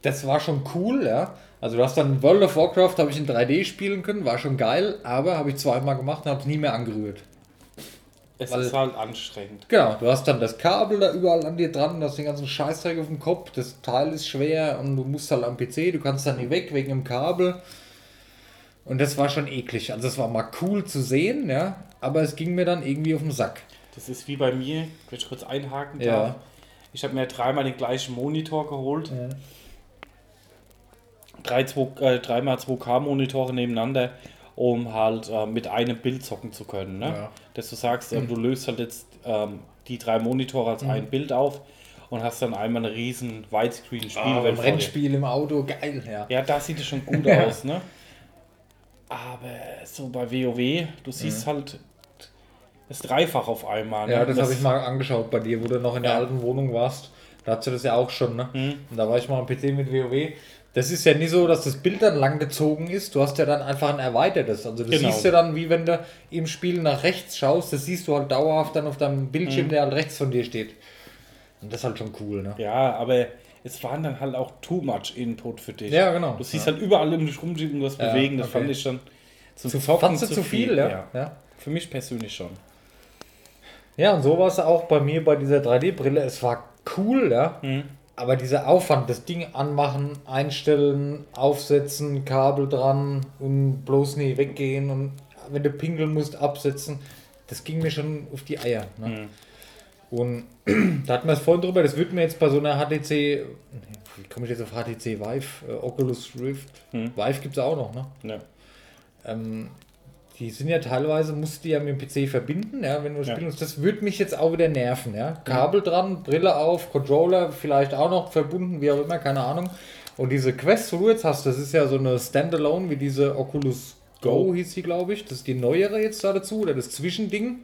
das war schon cool, ja. Also du hast dann World of Warcraft, habe ich in 3D spielen können, war schon geil, aber habe ich zweimal gemacht und habe es nie mehr angerührt. Es weil- ist halt anstrengend. Genau, du hast dann das Kabel da überall an dir dran, du hast den ganzen Scheißdreck auf dem Kopf, das Teil ist schwer und du musst halt am PC, du kannst dann nicht weg wegen dem Kabel. Und das war schon eklig. Also es war mal cool zu sehen, ja, aber es ging mir dann irgendwie auf den Sack. Das ist wie bei mir, wenn ich kurz einhaken Ja. darf. Ich habe mir dreimal den gleichen Monitor geholt. Drei, zwei, äh, dreimal 2K-Monitore nebeneinander, um halt äh, mit einem Bild zocken zu können. Ne? Ja. Dass du sagst, ähm, du löst halt jetzt ähm, die drei Monitore als ein Bild auf und hast dann einmal eine riesen Ah, Widescreen-Spielwelt vor dir. Rennspiel im Auto, geil, ja. Ja, da sieht es schon gut [laughs] aus, ne? Aber so bei WoW, du siehst halt das Dreifach auf einmal. ne? Ja, das habe ich mal angeschaut bei dir, wo du noch in der Ja. alten Wohnung warst. Da hast du das ja auch schon, ne? Und da war ich mal am PC mit WoW. Das ist ja nicht so, dass das Bild dann lang gezogen ist. Du hast ja dann einfach ein erweitertes. Also du Genau. siehst ja dann, wie wenn du im Spiel nach rechts schaust, das siehst du halt dauerhaft dann auf deinem Bildschirm, der halt rechts von dir steht. Und das ist halt schon cool, ne? Ja, aber es waren dann halt auch too much Input für dich. Ja, genau. Du siehst Ja. halt überall um dich rumschieben, was Ja, bewegen. Das okay. fand ich dann zum Zu, Zocken fandst du zu viel, ja? ja? Für mich persönlich schon. Ja, und so war es auch bei mir bei dieser 3D-Brille. Es war cool, ja. Mhm. Aber dieser Aufwand, das Ding anmachen, einstellen, aufsetzen, Kabel dran und bloß nie weggehen und wenn du pinkeln musst, absetzen, das ging mir schon auf die Eier. Ne? Mhm. Und [clears throat] da hatten wir es vorhin drüber, das wird mir jetzt bei so einer HTC, wie komme ich jetzt auf HTC Vive, äh, Oculus Rift, Mhm. Vive gibt es auch noch, ne? Ja. Ähm, die sind ja teilweise, musst du ja mit dem PC verbinden, ja, wenn du Ja. spielen musst. Das würde mich jetzt auch wieder nerven, ja. Kabel dran, Brille auf, Controller vielleicht auch noch verbunden, wie auch immer, keine Ahnung. Und diese Quest, wo du jetzt hast, das ist ja so eine Standalone wie diese Oculus Go, Go. hieß sie, glaube ich. Das ist die neuere jetzt da dazu, oder das Zwischending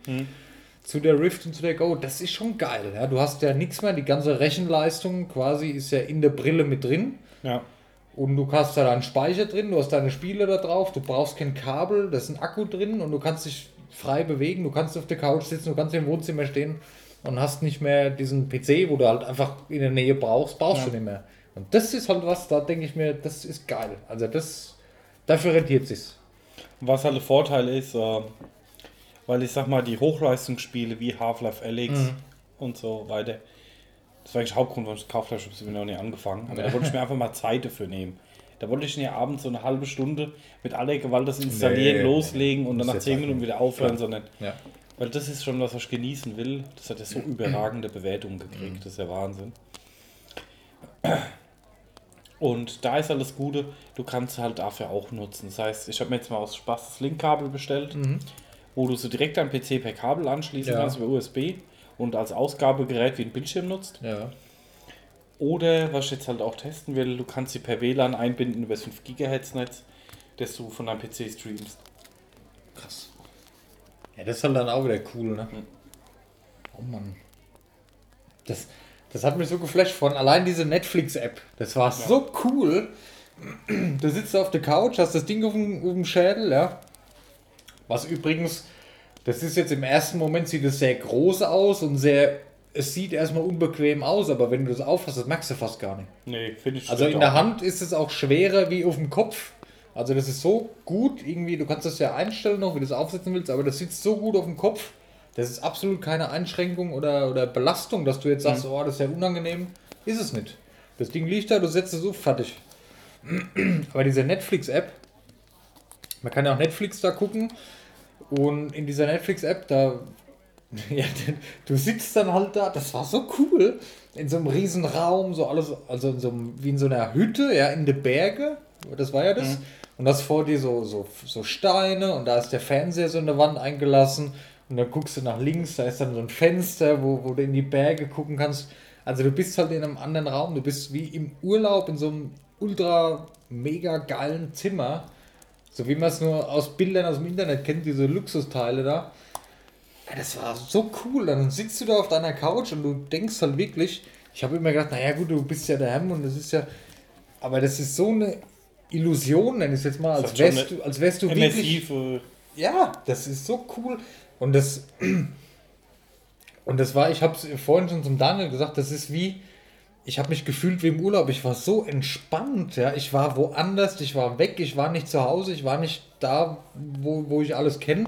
zu der Rift und zu der Go. Das ist schon geil, ja. Du hast ja nichts mehr, die ganze Rechenleistung quasi ist ja in der Brille mit drin. Ja. Und du hast da deinen Speicher drin, du hast deine Spiele da drauf, du brauchst kein Kabel, da ist ein Akku drin und du kannst dich frei bewegen, du kannst auf der Couch sitzen, du kannst im Wohnzimmer stehen und hast nicht mehr diesen PC, wo du halt einfach in der Nähe brauchst, brauchst Ja. du nicht mehr. Und das ist halt was, da denke ich mir, das ist geil. Also das, dafür rentiert sich's. Was halt der Vorteil ist, äh, weil ich sag mal, die Hochleistungsspiele wie Half-Life Alyx Mhm. und so weiter, das war eigentlich der Hauptgrund, warum ich gekauft habe, ich habe es mir noch nicht angefangen. Aber da wollte ich mir einfach mal Zeit dafür nehmen. Da wollte ich nicht abends so eine halbe Stunde mit aller Gewalt das installieren, Nee, loslegen und dann nach jetzt 10 einfach- Minuten wieder aufhören, Klar. sondern Ja. weil das ist schon was, was ich genießen will. Das hat ja so überragende Bewertungen Mhm. gekriegt, das ist ja Wahnsinn. Und da ist alles Gute, du kannst halt dafür auch nutzen. Das heißt, ich habe mir jetzt mal aus Spaß das Linkkabel bestellt, wo du so direkt am PC per Kabel anschließen Mhm. Ja. kannst über USB und als Ausgabegerät wie ein Bildschirm nutzt. Ja. Oder, was ich jetzt halt auch testen will, du kannst sie per WLAN einbinden über das 5 GHz Netz, das du von deinem PC streamst. Krass. Ja, das ist halt dann auch wieder cool, ne? Oh Mann. Das, das hat mich so geflasht von allein diese Netflix-App. Das war so cool. Du sitzt auf der Couch, hast das Ding auf dem, auf dem Schädel, ja. Was übrigens, das ist jetzt im ersten Moment, sieht es sehr groß aus und sehr, es sieht erstmal unbequem aus, aber wenn du das aufhast, das merkst du fast gar nicht. Nee, finde ich Also in der. Hand ist es auch schwerer wie auf dem Kopf. Also das ist so gut, irgendwie, du kannst das ja einstellen noch, wie du es aufsetzen willst, aber das sitzt so gut auf dem Kopf. Das ist absolut keine Einschränkung oder, oder Belastung, dass du jetzt sagst, Mhm. oh, das ist ja unangenehm. Ist es nicht. Das Ding liegt da, du setzt es auf, fertig. [clears throat] Aber diese Netflix-App, man kann ja auch Netflix da gucken und in dieser Netflix-App, da, [laughs] ja, du sitzt dann halt da, das war so cool, in so einem riesen Raum, so alles, also in so einem, wie in so einer Hütte, ja, in den Berge, das war ja das. Und das vor dir so, so, so Steine und da ist der Fernseher so in der Wand eingelassen und dann guckst du nach links, da ist dann so ein Fenster, wo, wo du in die Berge gucken kannst. Also du bist halt in einem anderen Raum, du bist wie im Urlaub in so einem ultra mega geilen Zimmer. So wie man es nur aus Bildern aus dem Internet kennt, diese Luxusteile da. Das war so cool. Dann sitzt du da auf deiner Couch und du denkst halt wirklich, ich habe immer gedacht, naja gut, du bist ja daheim und das ist ja, aber das ist so eine Illusion, nenne ich es jetzt mal, als wärst du, als wärst du wirklich, ja, das ist so cool. Und das, [clears throat] und das war, ich habe es vorhin schon zum Daniel gesagt, das ist wie, ich habe mich gefühlt wie im Urlaub. Ich war so entspannt, ja. Ich war woanders, ich war weg, ich war nicht zu Hause, ich war nicht da, wo, wo ich alles kenne.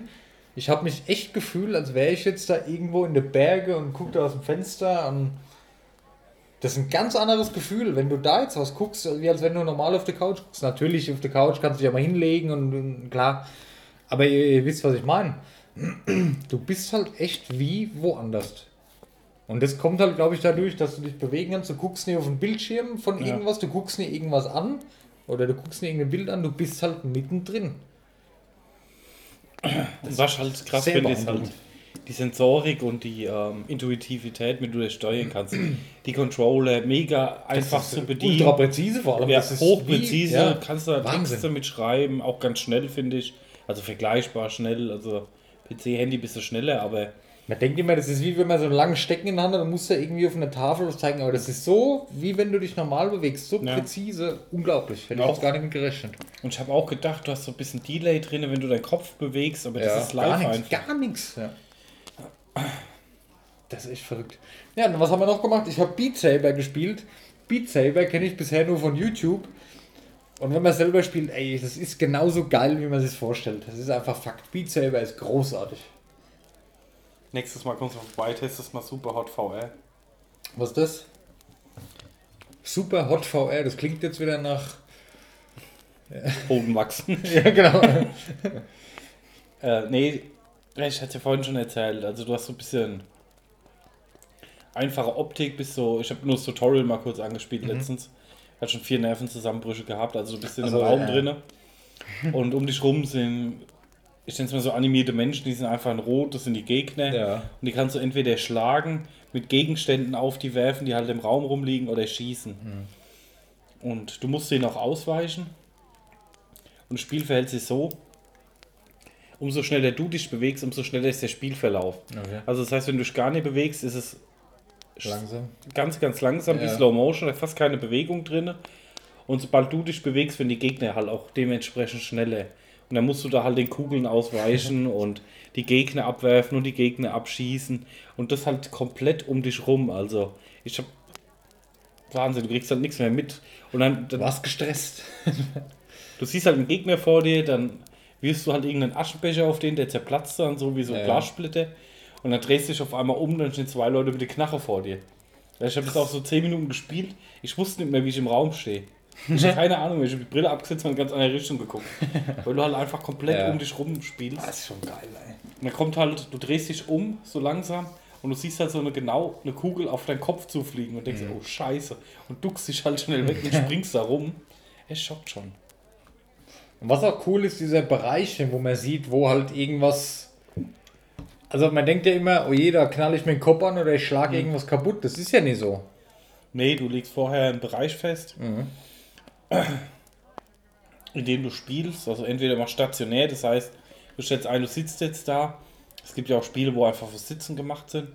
Ich habe mich echt gefühlt, als wäre ich jetzt da irgendwo in den Berge und gucke aus dem Fenster und das ist ein ganz anderes Gefühl, wenn du da jetzt was guckst, wie als wenn du normal auf der Couch guckst. Natürlich, auf der Couch kannst du dich ja mal hinlegen und, und klar, aber ihr, ihr wisst, was ich meine. Du bist halt echt wie woanders. Und das kommt halt, glaube ich, dadurch, dass du dich bewegen kannst. Du guckst nicht auf den Bildschirm von Ja. irgendwas, du guckst nicht irgendwas an oder du guckst nicht irgendein Bild an, du bist halt mittendrin. Und was halt krass finde, ist halt, die Sensorik und die ähm, Intuitivität, mit der du das steuern kannst. Die Controller mega einfach zu bedienen. Ultra präzise vor allem. Ja, das ist hochpräzise, wie- ja, kannst du da Wahnsinn. Texte mitschreiben, auch ganz schnell, finde ich. Also vergleichbar schnell, also PC, Handy bist du schneller, aber Man denkt immer, das ist wie wenn man so einen langen Stecken in der Hand hat, dann musst du irgendwie auf einer Tafel was zeigen. Aber das ist so, wie wenn du dich normal bewegst. So Ja. präzise. Unglaublich. Hätte ich Auch- gar nicht mit gerechnet. und ich habe auch gedacht, du hast so ein bisschen Delay drin, wenn du deinen Kopf bewegst, aber das ist live gar nichts. Gar nichts. Ja. Das ist echt verrückt. Ja, und was haben wir noch gemacht? Ich habe Beat Saber gespielt. Beat Saber kenne ich bisher nur von YouTube. Und wenn man selber spielt, ey, das ist genauso geil, wie man sich vorstellt. Das ist einfach Fakt. Beat Saber ist großartig. Nächstes Mal kommst du vorbei, testest mal Super Hot VR. Was ist das? Super Hot VR, das klingt jetzt wieder nach. Boden wachsen. [laughs] Ja, genau. [laughs] äh, nee, ich hatte ja vorhin schon erzählt, also du hast so ein bisschen einfache Optik, bist so, ich habe nur das Tutorial mal kurz angespielt letztens. Hat schon vier Nervenzusammenbrüche gehabt, also du bist in einem Also, Raum ja. drinne und um dich rum sind, ich nenne es mal so animierte Menschen, die sind einfach in Rot, das sind die Gegner. Ja. Und die kannst du entweder schlagen, mit Gegenständen auf die werfen, die halt im Raum rumliegen, oder schießen. Und du musst denen auch ausweichen. Und das Spiel verhält sich so, umso schneller du dich bewegst, umso schneller ist der Spielverlauf. Okay. Also das heißt, wenn du dich gar nicht bewegst, ist es Langsam. ganz, ganz langsam, wie Ja. Slow Motion, da ist fast keine Bewegung drin. Und sobald du dich bewegst, werden die Gegner halt auch dementsprechend schneller. Und dann musst du da halt den Kugeln ausweichen [laughs] und die Gegner abwerfen und die Gegner abschießen. Und das halt komplett um dich rum. Also, ich hab. Wahnsinn, du kriegst halt nichts mehr mit. Und dann, Du dann warst gestresst. [laughs] du siehst halt einen Gegner vor dir, dann wirst du halt irgendeinen Aschenbecher auf den, der zerplatzt dann, so wie so Ja, ja. Glassplitter. Und dann drehst du dich auf einmal um, dann stehen zwei Leute mit der Knarre vor dir. Ja, Ich habe das auch so 10 Minuten gespielt. Ich wusste nicht mehr, wie ich im Raum stehe. Ich habe keine Ahnung, ich habe die Brille abgesetzt und in ganz andere Richtung geguckt. [laughs] Weil du halt einfach komplett Ja. um dich rum spielst. Das ist schon geil, ey. Und dann kommt halt, du drehst dich um, so langsam, und du siehst halt so eine genau eine Kugel auf deinen Kopf zufliegen und denkst, oh Scheiße. Und duckst dich halt schnell weg und [laughs] springst da rum. Es schockt schon. Und was auch cool ist, dieser Bereich, wo man sieht, wo halt irgendwas. Also man denkt ja immer, oh je, da knall ich mir den Kopf an oder ich schlage irgendwas kaputt. Das ist ja nicht so. Nee, du legst vorher einen Bereich fest, in dem du spielst. Also entweder machst stationär, das heißt, du stellst ein, du sitzt jetzt da. Es gibt ja auch Spiele, wo einfach fürs Sitzen gemacht sind.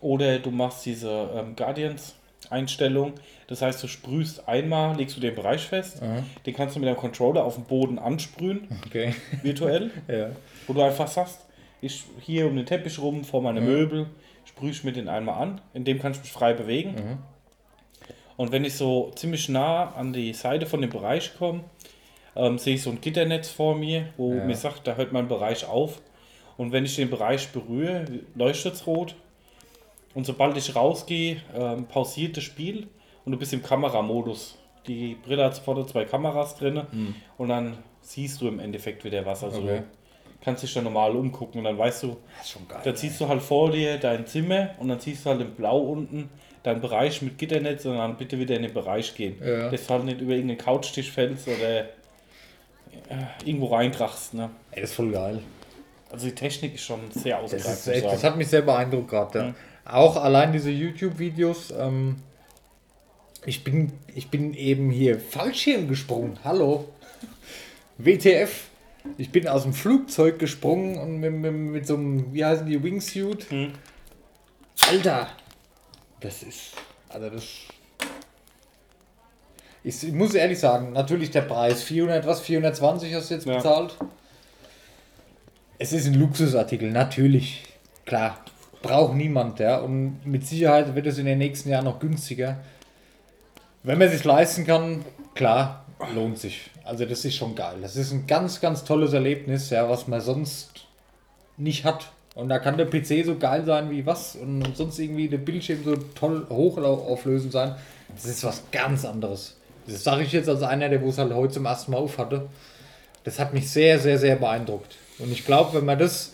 Oder du machst diese ähm, Guardians-Einstellung. Das heißt, du sprühst einmal, legst du den Bereich fest. Den kannst du mit deinem Controller auf dem Boden ansprühen, Okay. [laughs] virtuell. Ja. Wo du einfach sagst, ich hier um den Teppich rum, vor meine Möbel, sprühe ich mir den einmal an. In dem kann ich mich frei bewegen. Und wenn ich so ziemlich nah an die Seite von dem Bereich komme, ähm, sehe ich so ein Gitternetz vor mir, wo Ja. mir sagt, da hört mein Bereich auf. Und wenn ich den Bereich berühre, leuchtet es rot. Und sobald ich rausgehe, ähm, pausiert das Spiel und du bist im Kameramodus. Die Brille hat vorne zwei Kameras drin und dann siehst du im Endeffekt wieder was. Also Okay. du kannst dich dann normal umgucken und dann weißt du, Das ist schon geil. dann siehst du halt vor dir dein Zimmer und dann siehst du halt im Blau unten deinen Bereich mit Gitternetz und dann bitte wieder in den Bereich gehen. Ja. Dass du halt nicht über irgendeinen Couchtisch fällst oder äh, irgendwo reinkrachst. Ne? Ey, das ist voll geil. Also die Technik ist schon sehr Das, ausgereift. echt, das sagen. hat mich sehr beeindruckt gerade. Ja. Mhm. Auch allein diese YouTube-Videos. Ähm, ich, bin, ich bin eben hier Fallschirm gesprungen. Hallo. [laughs] WTF. Ich bin aus dem Flugzeug gesprungen und mit, mit, mit so einem, wie heißen die, Wingsuit. Mhm. Alter. Das ist, also das... Ich, ich muss ehrlich sagen, natürlich der Preis. 400, was? 420 hast du jetzt Ja. bezahlt? Es ist ein Luxusartikel, natürlich. Klar. Braucht niemand, ja. Und mit Sicherheit wird es in den nächsten Jahren noch günstiger. Wenn man sich leisten kann, klar, lohnt sich. Also das ist schon geil. Das ist ein ganz, ganz tolles Erlebnis, ja, was man sonst nicht hat. Und da kann der PC so geil sein wie was und sonst irgendwie der Bildschirm so toll hochauflösend sein. Das ist was ganz anderes. Das sage ich jetzt als einer, der wo es halt heute zum ersten Mal auf hatte. Das hat mich sehr, sehr, sehr beeindruckt. Und ich glaube, wenn man das,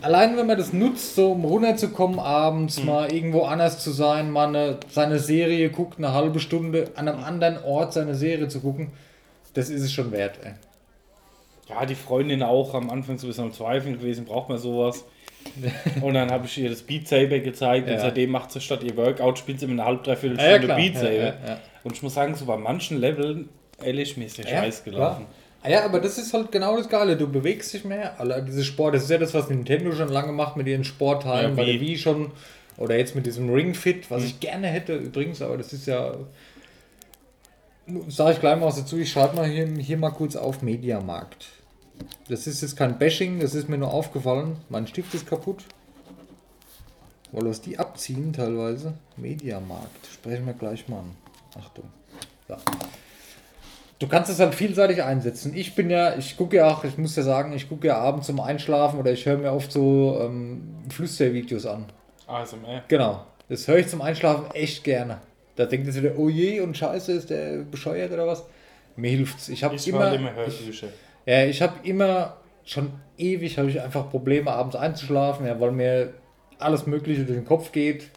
allein wenn man das nutzt, so um runterzukommen abends, mal irgendwo anders zu sein, mal eine, seine Serie guckt, eine halbe Stunde an einem anderen Ort seine Serie zu gucken, das ist es schon wert. Ey. Ja, die Freundin auch am Anfang so ein bisschen am Zweifeln gewesen, braucht man sowas. [laughs] und dann habe ich ihr das Beat Saber gezeigt Ja. und seitdem macht sie statt ihr Workout, spielt sie immer eine halbe, dreiviertel Ja, ja, Stunde klar. Beat Ja, Saber. ja, ja. Und ich muss sagen, so bei manchen Leveln, ehrlich, mir ist der Scheiß gelaufen. Ah Ja, aber das ist halt genau das Geile. Du bewegst dich mehr. Alle, dieses Sport, das ist ja das, was Nintendo schon lange macht mit ihren Sportteilen, Ja, bei der Wii. Schon. Oder jetzt mit diesem Ring Fit, was ich gerne hätte übrigens, aber das ist ja. Sag ich gleich mal was dazu, ich schreibe mal hier, hier mal kurz auf Mediamarkt. Das ist jetzt kein Bashing, das ist mir nur aufgefallen. Mein Stift ist kaputt. Wollen wir die abziehen teilweise? Mediamarkt. Sprechen wir gleich mal an. Achtung. Ja. Du kannst es halt vielseitig einsetzen. Ich bin ja, ich gucke ja auch, ich muss ja sagen, ich gucke ja abends zum Einschlafen oder ich höre mir oft so ähm, Flüstervideos an. ASMR. Genau. Das höre ich zum Einschlafen echt gerne. Da denkt es wieder, oh je, und scheiße, ist der bescheuert oder was? Mir hilft's. Ich habe immer, immer ich. Ja, ich habe immer, schon ewig habe ich einfach Probleme abends einzuschlafen, ja, weil mir alles Mögliche durch den Kopf geht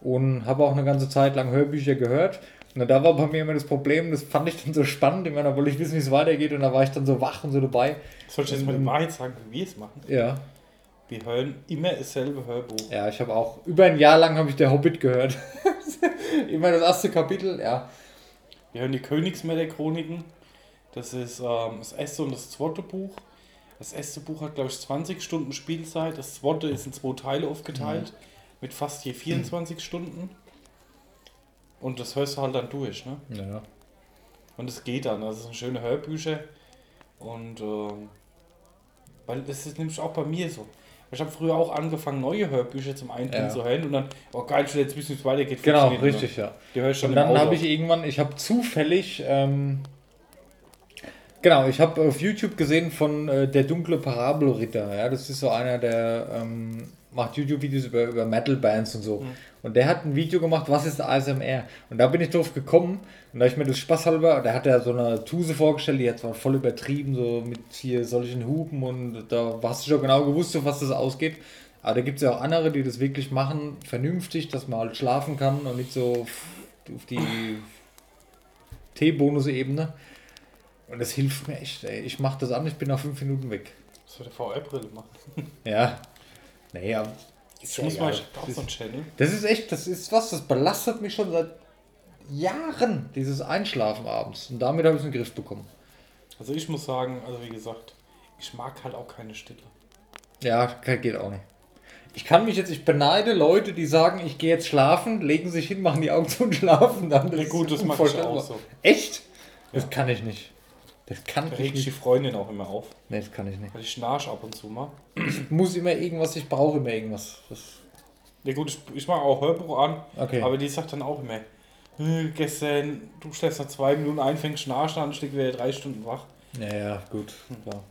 und habe auch eine ganze Zeit lang Hörbücher gehört. Und da war bei mir immer das Problem, das fand ich dann so spannend, ich meine, da wollte ich wissen, wie es weitergeht und da war ich dann so wach und so dabei. Soll ich jetzt mal die Wahrheit sagen, wie wir es machen? Ja, Wir hören immer dasselbe Hörbuch. ja, ich habe auch, über ein Jahr lang habe ich der Hobbit gehört. [laughs] immer das erste Kapitel, ja. Wir hören die Königsmörder-Chroniken. Das ist ähm, das erste und das zweite Buch. Das erste Buch hat, glaube ich, 20 Stunden Spielzeit. Das zweite ist in zwei Teile aufgeteilt. Mit fast je 24 Stunden. Und das hörst du halt dann durch, ne? ja. Und es geht dann. Also es sind schöne Hörbücher. Und ähm, weil das ist nämlich auch bei mir so. Ich habe früher auch angefangen, neue Hörbücher zum Einpennen Ja. zu hören und dann, oh geil, ich will jetzt wissen, wie es weitergeht. Genau, Minuten, richtig, ja. ne? Die höre ich schon Und dann habe ich irgendwann, ich habe zufällig, ähm, genau, ich habe auf YouTube gesehen von äh, der dunkle Parabelritter. Ja, das ist so einer, der ähm, macht YouTube-Videos über, über Metal-Bands und so. Und der hat ein Video gemacht, was ist ASMR? Und da bin ich drauf gekommen und da ich mir das spaßhalber, da hat er so eine Tuse vorgestellt, die hat zwar voll übertrieben, so mit hier solchen Hupen und da hast du schon genau gewusst, auf was das ausgeht. Aber da gibt es ja auch andere, die das wirklich machen, vernünftig, dass man halt schlafen kann und nicht so auf die [laughs] T-Bonus-Ebene. Und das hilft mir echt. Ey. Ich mache das an, ich bin nach fünf Minuten weg. Das wird der VR-Brille machen. [laughs] Ja. Naja. Ich muss mal, ich auch so einen Channel. Das ist echt, das ist was, das belastet mich schon seit Jahren, dieses Einschlafen abends. Und damit habe ich es in den Griff bekommen. Also ich muss sagen, also wie gesagt, ich mag halt auch keine Stille. Ja, geht auch nicht. Ich kann mich jetzt, ich beneide Leute, die sagen, ich gehe jetzt schlafen, legen sich hin, machen die Augen zu und schlafen dann. Ja gut, das mache ich auch so. Echt? Das kann ich nicht. Das kann Da ich die. Freundin auch immer auf, Nee, das kann ich nicht. weil ich schnarch ab und zu mal. Ich muss immer irgendwas, ich brauche immer irgendwas. Das, Ja gut, ich, ich mache auch Hörbuch an, Okay. aber die sagt dann auch immer, "Äh, gestern, du schläfst nach zwei Minuten ein, fängst schnarchen an, lieg wieder drei Stunden wach. ja, ja, gut. Klar.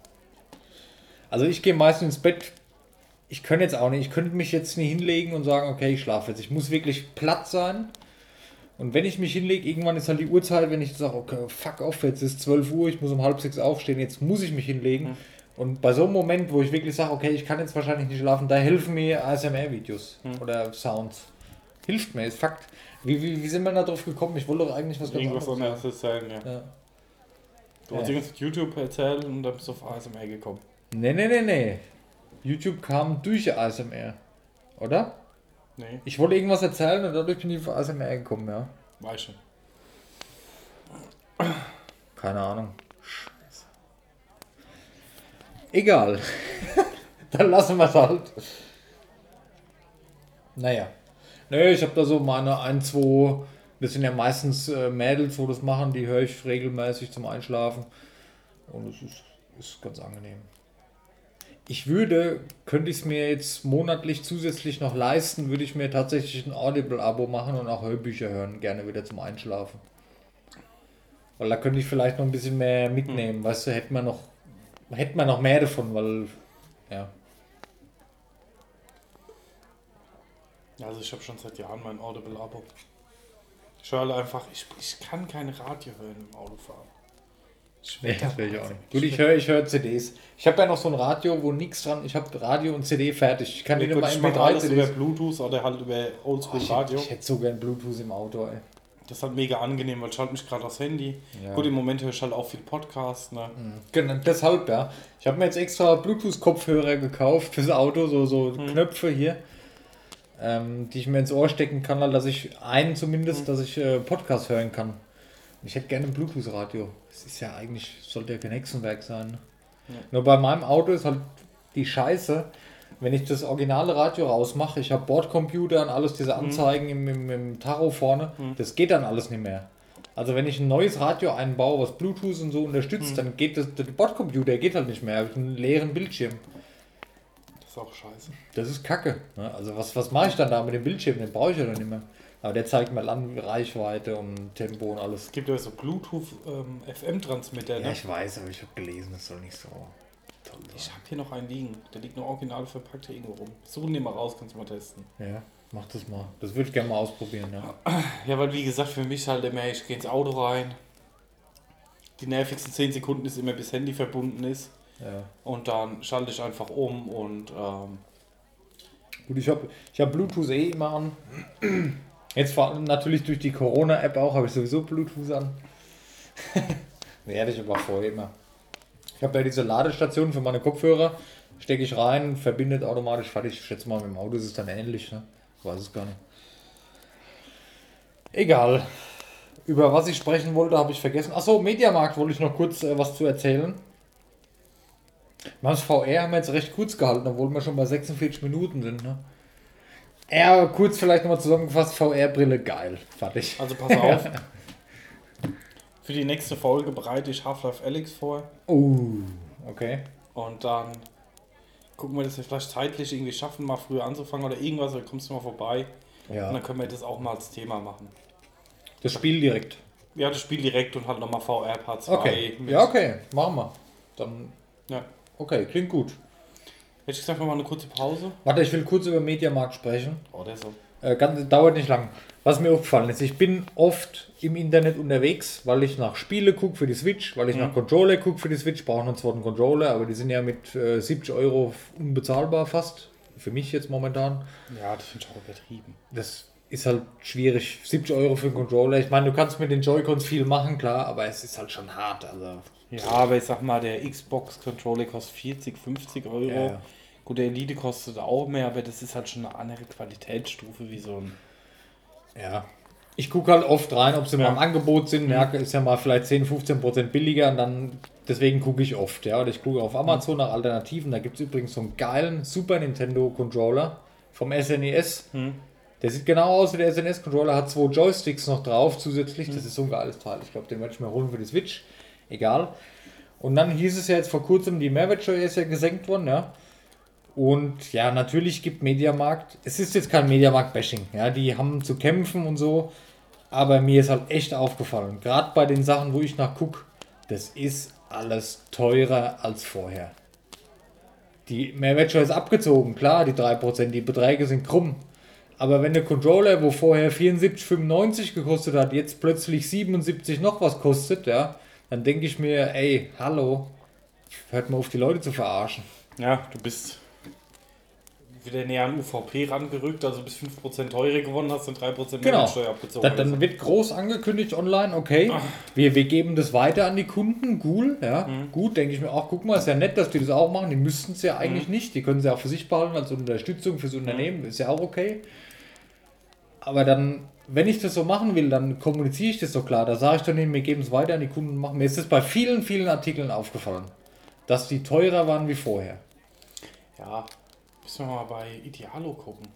Also ich gehe meistens ins Bett. Ich könnte jetzt auch nicht, ich könnte mich jetzt nicht hinlegen und sagen, okay, ich schlafe jetzt. Ich muss wirklich platt sein. Und wenn ich mich hinlege, irgendwann ist halt die Uhrzeit, wenn ich sage, okay, fuck off, jetzt ist 12 Uhr, ich muss um halb sechs aufstehen, jetzt muss ich mich hinlegen. Und bei so einem Moment, wo ich wirklich sage, okay, ich kann jetzt wahrscheinlich nicht schlafen, da helfen mir ASMR-Videos oder Sounds. Hilft mir, ist Fakt. Wie, wie, wie sind wir da drauf gekommen? Ich wollte doch eigentlich was ganz Irgendwas anderes anderes sagen, ja. sagen. Ja. Du hast Ja. irgendwas YouTube erzählt und dann bist du auf ASMR gekommen. Nee, nee, nee, nee. YouTube kam durch ASMR. Oder? Nee, Ich wollte irgendwas erzählen und dadurch bin ich auf ASMR gekommen, ja. weiß schon. Keine Ahnung. Scheiße. Egal. [laughs] Dann lassen wir es halt. Naja. Nö, ich habe da so meine ein, zwei. Das sind ja meistens äh, Mädels, wo das machen, die höre ich regelmäßig zum Einschlafen. Und es ist, ist ganz angenehm. Ich würde, könnte ich es mir jetzt monatlich zusätzlich noch leisten, würde ich mir tatsächlich ein Audible-Abo machen und auch Hörbücher hören, gerne wieder zum Einschlafen. Weil da könnte ich vielleicht noch ein bisschen mehr mitnehmen, weißt du, hätte man noch, hätte man noch mehr davon, weil, ja. Also ich habe schon seit Jahren mein Audible-Abo. Ich höre einfach, ich, ich kann kein Radio hören im Autofahren. Ich Nee, werd das da will ich auch nicht. Gut, ich höre ich höre CDs. Ich habe ja noch so ein Radio, wo nichts dran, ich habe Radio und CD fertig. Ich kann Ja, nicht gut, immer ich mache MP3 alles über CDs. Bluetooth oder halt über Oh, Oldschool ich, Radio. ich hätte so gern Bluetooth im Auto, ey. Das ist halt mega angenehm, weil ich schalte mich gerade aufs Handy. Ja. Gut, im Moment höre ich halt auch viel Podcast. Ne? Genau, deshalb, ja. Ich habe mir jetzt extra Bluetooth-Kopfhörer gekauft fürs Auto, so, so Knöpfe hier, ähm, die ich mir ins Ohr stecken kann, dass ich einen zumindest, dass ich äh, Podcast hören kann. Ich hätte gerne ein Bluetooth-Radio. Das ist ja eigentlich, sollte ja kein Hexenwerk sein. Ne? Nur bei meinem Auto ist halt die Scheiße, wenn ich das originale Radio rausmache, ich habe Bordcomputer und alles, diese Anzeigen im, im, im Tacho vorne, das geht dann alles nicht mehr. Also wenn ich ein neues Radio einbaue, was Bluetooth und so unterstützt, dann geht das, der Bordcomputer geht halt nicht mehr. Ich habe einen leeren Bildschirm. Das ist auch scheiße. Das ist Kacke. Ne? Also was, was mache ich dann da mit dem Bildschirm? Den brauche ich ja dann nicht mehr. Aber der zeigt mir an Reichweite und Tempo und alles. Es gibt ja so Bluetooth-FM-Transmitter. Ja, ne? ich weiß, aber ich habe gelesen, das soll nicht so toll Ich sein. habe hier noch einen liegen. Der liegt nur original verpackt hier irgendwo rum. Suchen den mal raus, kannst du mal testen. Ja, mach das mal. Das würde ich gerne mal ausprobieren, ja. [clears throat] Ja, weil wie gesagt, für mich halt immer, ich gehe ins Auto rein. Die nervigsten 10 Sekunden ist immer, bis Handy verbunden ist. ja. Und dann schalte ich einfach um und ähm, Gut, ich habe ich hab Bluetooth eh immer an. [clears throat] Jetzt vor allem natürlich durch die Corona-App auch, habe ich sowieso Bluetooth an. [laughs] Werde ich aber vorher immer. Ich habe ja diese Ladestation für meine Kopfhörer, stecke ich rein, verbindet automatisch fertig. Ich schätze mal, mit dem Auto ist es dann ähnlich, ne? Ich weiß es gar nicht. Egal. Über was ich sprechen wollte, habe ich vergessen. Achso, Mediamarkt wollte ich noch kurz äh, was zu erzählen. Wir VR haben wir jetzt recht kurz gehalten, obwohl wir schon bei 46 Minuten sind. Ne? Ja, kurz vielleicht nochmal zusammengefasst, VR-Brille geil. Fertig. also pass auf. [laughs] Für die nächste Folge bereite ich Half-Life Alex vor. Oh, okay. Und dann gucken wir, dass wir vielleicht zeitlich irgendwie schaffen, mal früher anzufangen oder irgendwas, oder kommst du mal vorbei. Und Ja, dann können wir das auch mal als Thema machen. das Spiel direkt. Ja, das Spiel direkt und halt nochmal VR Part 2. Okay. mit- Ja, okay. Machen wir. Dann, ja. okay, klingt gut. Hätte ich gesagt, wir machen eine kurze Pause. Warte, ich will kurz über Mediamarkt sprechen. Oder so. Äh, ganz, dauert nicht lang. Was mir aufgefallen ist, ich bin oft im Internet unterwegs, weil ich nach Spiele gucke für die Switch, weil ich nach Controller gucke für die Switch, brauche einen zweiten Controller, aber die sind ja mit äh, 70 Euro unbezahlbar fast. Für mich jetzt momentan. Ja, das finde ich auch übertrieben. Das ist halt schwierig. 70 Euro für einen Controller. Ich meine, du kannst mit den Joy-Cons viel machen, klar, aber es ist halt schon hart. Also, Ja, aber ich sag mal, der Xbox-Controller kostet 40, 50 Euro. Ja, ja. Gut, der Elite kostet auch mehr, aber das ist halt schon eine andere Qualitätsstufe wie so ein. ja. Ich gucke halt oft rein, ob sie mal Ja. im Angebot sind. Ja, ist ja mal vielleicht 10, 15 Prozent billiger und dann, deswegen gucke ich oft. Ja, oder ich gucke auf Amazon nach Alternativen. Da gibt es übrigens so einen geilen Super Nintendo Controller vom SNES. Der sieht genau aus wie der SNES-Controller, hat zwei Joysticks noch drauf zusätzlich. Das ist so ein geiles Teil. Ich glaube, den werde ich mir holen für die Switch. Egal. Und dann hieß es ja jetzt vor kurzem, die Mehrwertsteuer ist ja gesenkt worden, ja. Und ja, natürlich gibt Mediamarkt, es ist jetzt kein Mediamarkt-Bashing, ja, die haben zu kämpfen und so, aber mir ist halt echt aufgefallen, gerade bei den Sachen, wo ich nach guck, das ist alles teurer als vorher. Die Mehrwertsteuer ist abgezogen, klar, die 3%, die Beträge sind krumm. Aber wenn der Controller, wo vorher 74,95 gekostet hat, jetzt plötzlich 77 noch was kostet, ja, dann denke ich mir, ey, hallo, hört mal auf die Leute zu verarschen. Ja, du bist wieder näher an UVP rangerückt, also bis 5% teurer gewonnen hast und 3% Genau. Mehrwertsteuer abgezogen Da, dann hast. wird groß angekündigt online, okay, wir, wir geben das weiter an die Kunden, cool, ja, Mhm. gut, denke ich mir auch, guck mal, ist ja nett, dass die das auch machen, die müssten es ja eigentlich Mhm. nicht, die können sie auch für sich behalten als Unterstützung fürs Unternehmen, ist ja auch okay. Aber dann, wenn ich das so machen will, dann kommuniziere ich das so klar, da sage ich dann denen, wir geben es weiter an die Kunden, machen. Mir ist das bei vielen, vielen Artikeln aufgefallen, dass die teurer waren wie vorher. Ja, müssen wir mal bei Idealo gucken.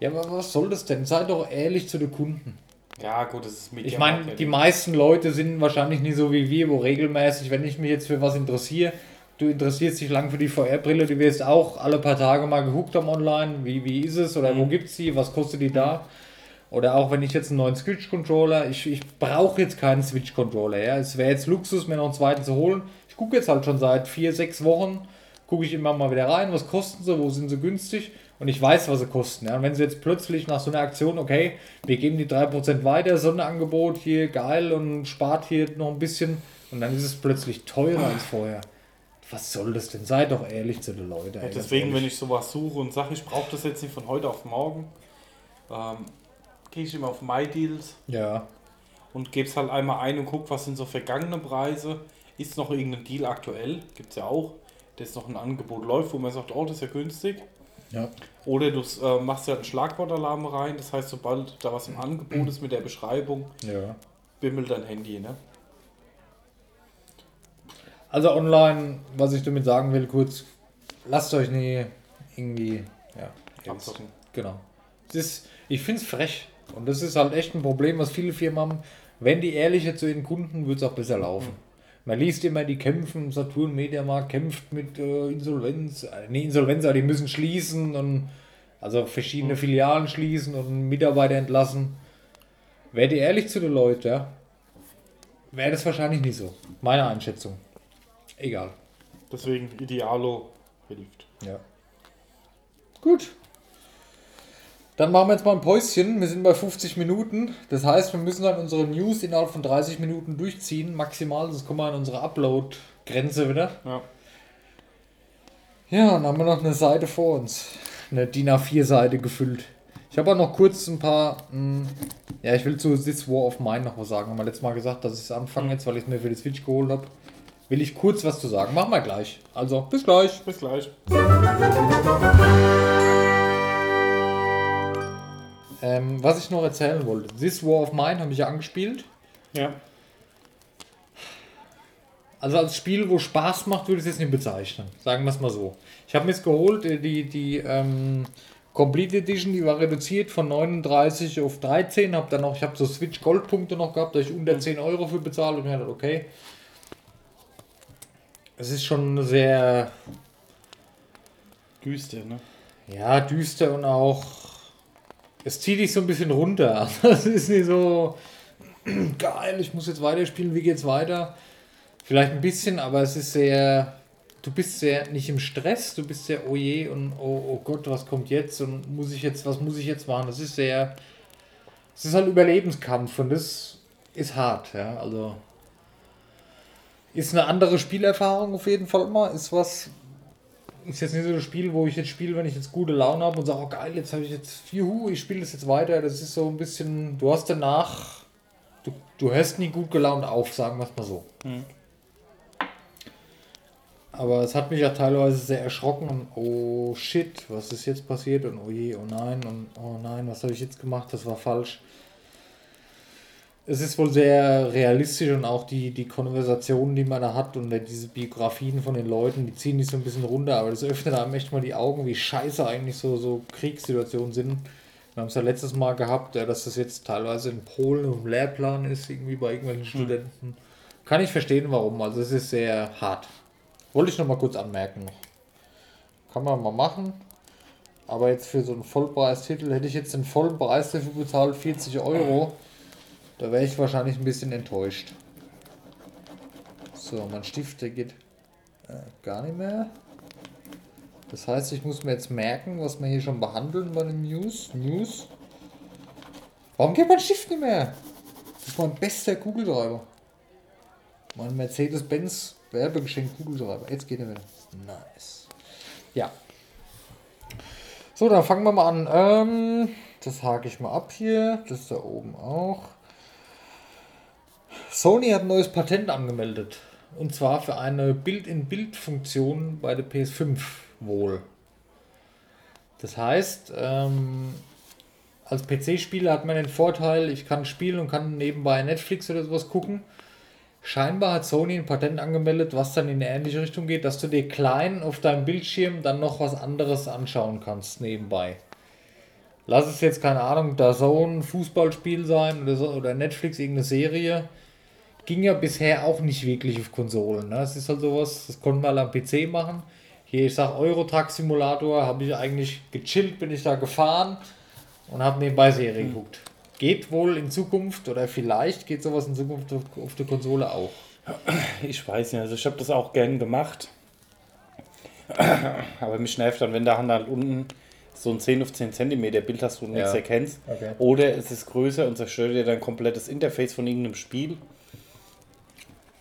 Ja, aber was soll das denn? Sei doch ehrlich zu den Kunden. Ja, gut, das ist Ich meine, die meisten Leute sind wahrscheinlich nicht so wie wir, wo regelmäßig, wenn ich mich jetzt für was interessiere, du interessierst dich lang für die VR-Brille, du wirst auch alle paar Tage mal geguckt haben online, wie, wie ist es oder wo gibt's die, was kostet die da? Oder auch wenn ich jetzt einen neuen Switch-Controller, ich, ich brauche jetzt keinen Switch-Controller, ja. Es wäre jetzt Luxus, mir noch einen zweiten zu holen. Ich gucke jetzt halt schon seit vier, sechs Wochen, gucke ich immer mal wieder rein, was kosten sie, wo sind sie günstig und ich weiß, was sie kosten. Ja. Und wenn sie jetzt plötzlich nach so einer Aktion, okay, wir geben die 3% weiter, Sonderangebot hier, geil und spart hier noch ein bisschen und dann ist es plötzlich teurer als vorher. Was soll das denn? Sei doch ehrlich zu den Leuten. ganz Deswegen, wenn ich sowas suche und sage, ich brauche das jetzt nicht von heute auf morgen, ähm, gehe ich immer auf MyDeals Ja, und gebe es halt einmal ein und guck, was sind so vergangene Preise. Ist noch irgendein Deal aktuell? Gibt es ja auch. Das noch ein Angebot läuft, wo man sagt, oh, das ist ja günstig. Ja. Oder du äh, machst ja einen Schlagwortalarm rein, das heißt, sobald da was im Angebot ist mit der Beschreibung, Ja. bimmelt dein Handy, ne? Also online, was ich damit sagen will, kurz, lasst euch nie irgendwie, ja, jetzt, genau. Das ist, ich finde es frech und das ist halt echt ein Problem, was viele Firmen haben. Wenn die ehrlicher zu ihren Kunden, wird es auch besser laufen. Man liest immer, die kämpfen, Saturn Mediamarkt kämpft mit äh, Insolvenz, äh, nee, Insolvenz, aber die müssen schließen und also verschiedene Filialen schließen und Mitarbeiter entlassen. Wäre die ehrlich zu den Leuten, ja, wäre das wahrscheinlich nicht so. Meine Einschätzung. Egal. Deswegen Idealo hilft. Ja. Gut. Dann machen wir jetzt mal ein Päuschen. Wir sind bei 50 Minuten. Das heißt, wir müssen dann unsere News innerhalb von 30 Minuten durchziehen, maximal. Sonst kommen wir an unsere Upload-Grenze wieder. Ja. Ja, dann haben wir noch eine Seite vor uns. Eine DIN A4-Seite gefüllt. Ich habe auch noch kurz ein paar. Mh, ja, ich will zu This War of Mine noch was sagen. Haben wir letztes Mal gesagt, dass ich es anfange jetzt, weil ich es mir für die Switch geholt habe. Will ich kurz was zu sagen. Machen wir gleich. Also, bis gleich. Bis gleich. Ähm, was ich noch erzählen wollte. This War of Mine habe ich ja angespielt. Ja. Also als Spiel, wo Spaß macht, würde ich es jetzt nicht bezeichnen. Sagen wir es mal so. Ich habe mir jetzt geholt, äh, die, die ähm, Complete Edition, die war reduziert von 39 auf 13. Hab dann noch, ich habe so Switch Goldpunkte noch gehabt, da ich unter 10 Euro für bezahlt und mir gedacht, okay. Es ist schon sehr Düster, ne? Ja, düster und auch. Es zieht dich so ein bisschen runter. [laughs] Das ist nicht so [clears throat] geil, ich muss jetzt weiterspielen, wie geht's weiter? Vielleicht ein bisschen, aber es ist sehr. Du bist sehr nicht im Stress, du bist sehr, oh je und oh, oh Gott, was kommt jetzt und muss ich jetzt, was muss ich jetzt machen? Das ist sehr. Es ist halt Überlebenskampf und das ist hart, ja. Also. Ist eine andere Spielerfahrung auf jeden Fall mal. Ist was, ist jetzt nicht so ein Spiel, wo ich jetzt spiele, wenn ich jetzt gute Laune habe und sage, oh geil, jetzt habe ich jetzt, juhu, ich spiele das jetzt weiter. Das ist so ein bisschen, du hast danach, du, du hörst nie gut gelaunt auf, sagen wir es mal so. Mhm. Aber es hat mich ja teilweise sehr erschrocken und oh shit, was ist jetzt passiert und oh je, oh nein und oh nein, was habe ich jetzt gemacht, das war falsch. Es ist wohl sehr realistisch und auch die, die Konversationen, die man da hat und diese Biografien von den Leuten, die ziehen dich so ein bisschen runter, aber das öffnet einem echt mal die Augen, wie scheiße eigentlich so, so Kriegssituationen sind. Wir haben es ja letztes Mal gehabt, dass das jetzt teilweise in Polen im Lehrplan ist, irgendwie bei irgendwelchen Studenten. Kann ich verstehen, warum. Also es ist sehr hart. Wollte ich noch mal kurz anmerken. Kann man mal machen. Aber jetzt für so einen Vollpreistitel hätte ich jetzt den vollen Preis dafür bezahlt, 40 Euro. Da wäre ich wahrscheinlich ein bisschen enttäuscht. So, mein Stift, der geht äh, gar nicht mehr. Das heißt, ich muss mir jetzt merken, was wir hier schon behandeln bei den News. News. Warum geht mein Stift nicht mehr? Das ist mein bester Kugelschreiber. Mein Mercedes-Benz Werbegeschenk Kugelschreiber. Jetzt geht er wieder. Nice. Ja. So, dann fangen wir mal an. Ähm, das hake ich mal ab hier. Das da oben auch. Sony hat ein neues Patent angemeldet. Und zwar für eine Bild-in-Bild-Funktion bei der PS5 wohl. Das heißt, ähm, als PC-Spieler hat man den Vorteil, ich kann spielen und kann nebenbei Netflix oder sowas gucken. Scheinbar hat Sony ein Patent angemeldet, was dann in eine ähnliche Richtung geht, dass du dir klein auf deinem Bildschirm dann noch was anderes anschauen kannst nebenbei. Lass es jetzt, keine Ahnung, da so ein Fußballspiel sein oder, so, oder Netflix irgendeine Serie. Ging ja bisher auch nicht wirklich auf Konsolen. Ne? Das ist halt sowas, das konnte man am PC machen. Hier, ich sag Eurotruck Simulator, habe ich eigentlich gechillt, bin ich da gefahren und habe nebenbei Serie geguckt. Geht wohl in Zukunft oder vielleicht geht sowas in Zukunft auf, auf der Konsole auch. Ich weiß nicht, also ich habe das auch gern gemacht. [clears throat] Aber mich nervt dann, wenn da halt unten so ein 10 auf 10 cm Bild hast, wo du nichts Ja. erkennst. Okay. Oder es ist größer und zerstört dir dein komplettes Interface von irgendeinem Spiel.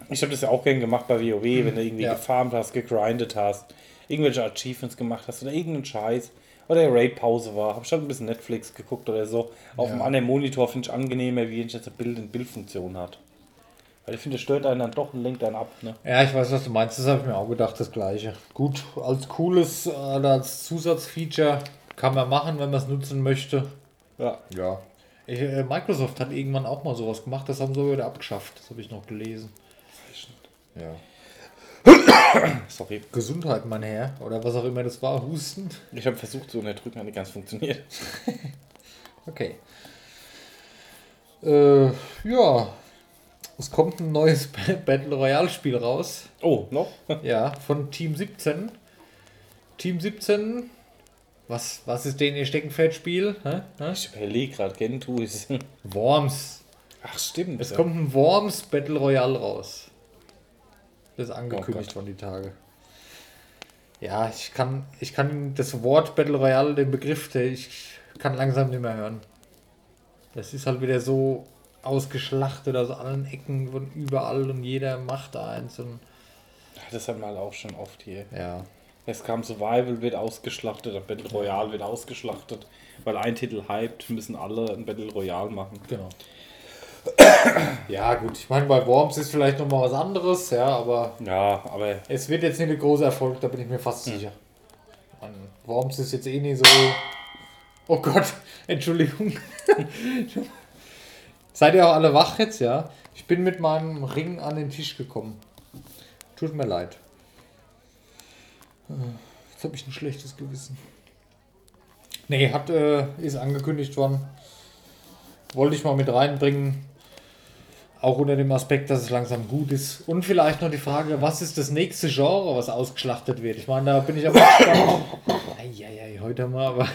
Ich habe das ja auch gern gemacht bei WoW, wenn du irgendwie Ja. gefarmt hast, gegrindet hast, irgendwelche Achievements gemacht hast oder irgendeinen Scheiß Oder Raid-Pause war. Hab schon ein bisschen Netflix geguckt oder so. Auf Ja. dem anderen Monitor finde ich angenehmer, wie wenn ich jetzt eine Bild-in-Bild-Funktion hat. Weil ich finde, das stört einen dann doch und lenkt einen ab. Ne? Ja, ich weiß, was du meinst. Das habe ich mir auch gedacht, das gleiche. Gut, als cooles, äh, oder als Zusatzfeature kann man machen, wenn man es nutzen möchte. Ja. Ja. Äh, Microsoft hat irgendwann auch mal sowas gemacht, das haben sie wieder abgeschafft. Das habe ich noch gelesen. Ja. [coughs] Sorry. Gesundheit, mein Herr. Oder was auch immer das war. Husten. Ich habe versucht zu unterdrücken, hat nicht ganz funktioniert. [laughs] Okay. Äh, ja. Es kommt ein neues [laughs] Battle Royale Spiel raus. Oh, noch? [laughs] Ja, von Team 17. Team 17. Was, was ist denn ihr Steckenpferdspiel? Hä? Hä? Ich überlege gerade, Gentoo ist. Worms. Ach, stimmt. Es kommt ein Worms Battle Royale raus. Das ist Oh angekündigt Gott. von die Tage. Ja, ich kann, ich kann das Wort Battle Royale, den Begriff, der ich kann langsam nicht mehr hören. Das ist halt wieder so ausgeschlachtet aus allen Ecken von überall und jeder macht da eins und Das haben wir halt auch schon oft hier. ja. Es kam Survival, wird ausgeschlachtet, Battle Royale wird ausgeschlachtet. Weil ein Titel hypt, müssen alle ein Battle Royale machen. Genau. Ja, gut, ich meine, bei Worms ist vielleicht nochmal was anderes, ja, aber Ja, aber es wird jetzt nicht ein großer Erfolg, da bin ich mir fast sicher. An Worms ist jetzt eh nicht so. Oh Gott, [laughs] Entschuldigung. [laughs] Seid ihr auch alle wach jetzt, ja? Ich bin mit meinem Ring an den Tisch gekommen. Tut mir leid. Jetzt habe ich ein schlechtes Gewissen. Nee, hat, äh, ist angekündigt worden. Wollte ich mal mit reinbringen. Auch unter dem Aspekt, dass es langsam gut ist. Und vielleicht noch die Frage, was ist das nächste Genre, was ausgeschlachtet wird? Ich meine, da bin ich aber gespannt. Eieiei, heute wir aber.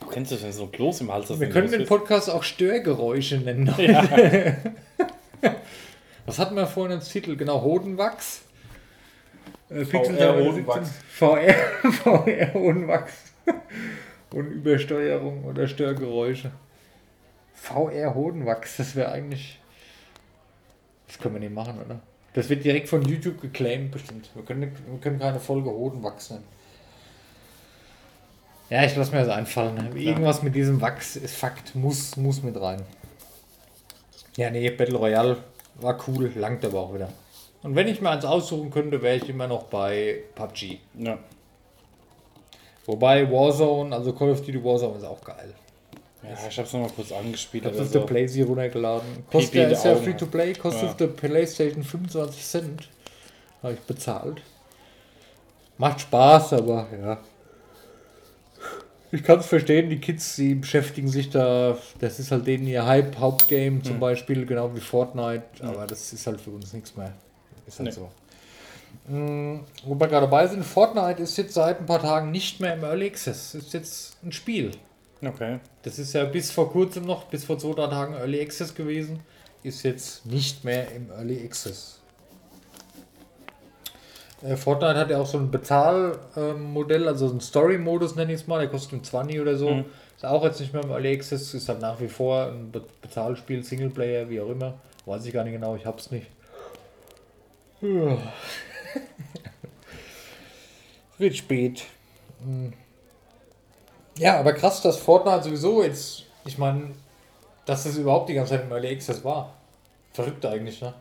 du kennst das, wenn so Kloß im Hals. Wir können den. Podcast auch Störgeräusche nennen. [laughs] Was hatten wir vorhin als Titel? Genau, Hodenwachs. Äh, Pixel VR Hodenwachs. 17. VR, VR Hodenwachs. [laughs] Und Übersteuerung oder Störgeräusche. VR Hodenwachs, das wäre eigentlich. Das können wir nicht machen, oder? Das wird direkt von YouTube geclaimed, bestimmt. Wir können, wir können keine Folge Hodenwachs nennen. Ja, ich lasse mir das einfallen. Irgendwas mit diesem Wachs ist Fakt, muss, muss mit rein. Ja, nee, Battle Royale war cool, langt aber auch wieder. Und wenn ich mir eins aussuchen könnte, wäre ich immer noch bei PUBG. Ja. Wobei Warzone, also Call of Duty Warzone ist auch geil. Ja, ich hab's nochmal kurz angespielt. Ich habe aber das so. der Playsee runtergeladen. Kostet ja, ist ja free to play, kostet Ja. auf der Playstation 25 Cent. Habe ich bezahlt. Macht Spaß, aber ja. Ich kann es verstehen, die Kids, die beschäftigen sich da, das ist halt denen ihr Hype, Hauptgame Hm. zum Beispiel, genau wie Fortnite, aber das ist halt für uns nichts mehr. Ist halt Nee. so. Mm, Wo wir gerade dabei sind, Fortnite ist jetzt seit ein paar Tagen nicht mehr im Early Access. Ist jetzt ein Spiel. Okay. Das ist ja bis vor kurzem noch, bis vor zwei, drei Tagen Early Access gewesen. Ist jetzt nicht mehr im Early Access. Äh, Fortnite hat ja auch so ein Bezahlmodell, also so ein Story-Modus nenne ich es mal, der kostet um 20 oder so. Mhm. Ist auch jetzt nicht mehr im Early Access, ist halt nach wie vor ein Be Bezahlspiel, Singleplayer, wie auch immer. Weiß ich gar nicht genau, ich hab's nicht. Es [laughs] wird spät. Hm. Ja, aber krass, dass Fortnite sowieso jetzt, ich meine, dass es überhaupt die ganze Zeit im Early Access war. Verrückt eigentlich, ne?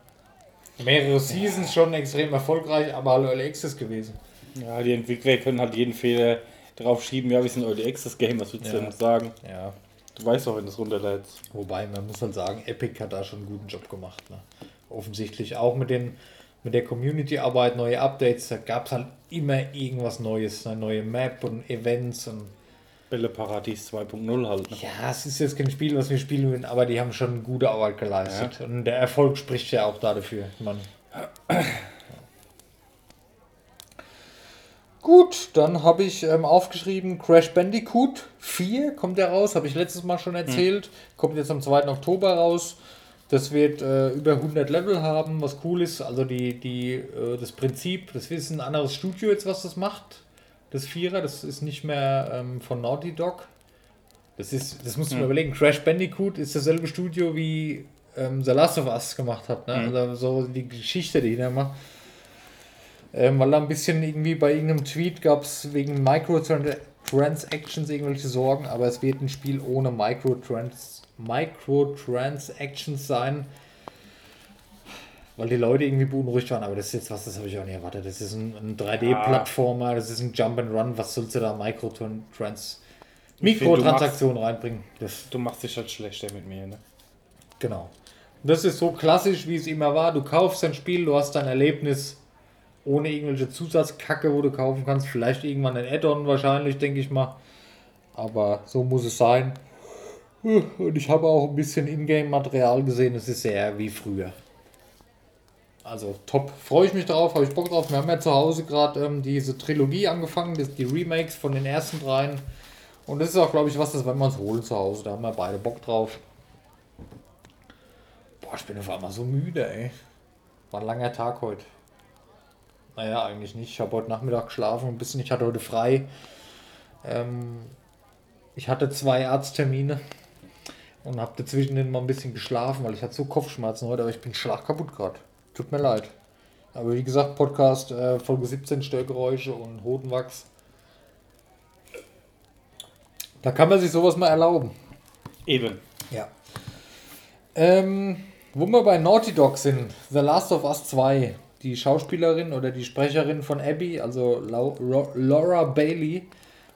Mehrere Seasons schon extrem erfolgreich, aber alle Early Access gewesen. Ja, die Entwickler können halt jeden Fehler drauf schieben. Ja, wir sind Early Access Game, was würdest du Ja. denn sagen? Ja. Du weißt doch, wenn du es runterlädst. Wobei, man muss halt sagen, Epic hat da schon einen guten Job gemacht. Ne? Offensichtlich auch mit, den, mit der Community-Arbeit, neue Updates, da gab es halt immer irgendwas Neues, eine neue Map und Events und Bälleparadies 2.0 halt. Ne? ja, es ist jetzt kein Spiel, was wir spielen würden, aber die haben schon gute Arbeit geleistet. Und der Erfolg spricht ja auch da dafür. Man. Gut, dann habe ich ähm, aufgeschrieben, Crash Bandicoot 4 kommt ja raus, habe ich letztes Mal schon erzählt. Kommt jetzt am 2. Oktober raus. Das wird äh, über 100 Level haben, was cool ist. Also die, die, äh, das Prinzip, das ist ein anderes Studio jetzt, was das macht. Das Vierer, das ist nicht mehr ähm, von Naughty Dog. Das ist, das musst du mir überlegen. Crash Bandicoot ist dasselbe Studio wie ähm, The Last of Us gemacht hat. Ne? Also so die Geschichte, die da macht. Ähm, weil da ein bisschen irgendwie bei irgendeinem Tweet gab es wegen Microtransactions irgendwelche Sorgen, aber es wird ein Spiel ohne Microtrans Microtransactions sein. Weil die Leute irgendwie beunruhigt waren, aber das ist jetzt was, das habe ich auch nicht erwartet. Das ist ein, ein 3D-Plattformer, das ist ein Jump and Run, was sollst du da du Mikrotransaktionen reinbringen? Das Du machst dich halt schlechter mit mir, ne? Genau. Das ist so klassisch, wie es immer war. Du kaufst ein Spiel, du hast dein Erlebnis ohne irgendwelche Zusatzkacke, wo du kaufen kannst. Vielleicht irgendwann ein Add-on wahrscheinlich, denke ich mal. Aber so muss es sein. Und ich habe auch ein bisschen Ingame-Material gesehen. Es ist sehr wie früher. Also top. Freue ich mich drauf, habe ich Bock drauf. Wir haben ja zu Hause gerade ähm, diese Trilogie angefangen, das, die Remakes von den ersten dreien. Und das ist auch, glaube ich, was, das werden wir uns holen zu Hause. Da haben wir beide Bock drauf. Boah, ich bin auf einmal so müde, ey. War ein langer Tag heute. Naja, eigentlich nicht. Ich habe heute Nachmittag geschlafen ein bisschen. Ich hatte heute frei. Ähm, ich hatte zwei Arzttermine und habe dazwischen mal ein bisschen geschlafen, weil ich hatte so Kopfschmerzen heute, aber ich bin schlagkaputt gerade. Tut mir leid. Aber wie gesagt, Podcast äh, Folge 17 Störgeräusche und Hodenwachs. Da kann man sich sowas mal erlauben. Eben. Ja. Ähm, wo wir bei Naughty Dog sind, The Last of Us 2, die Schauspielerin oder die Sprecherin von Abby, also Laura Bailey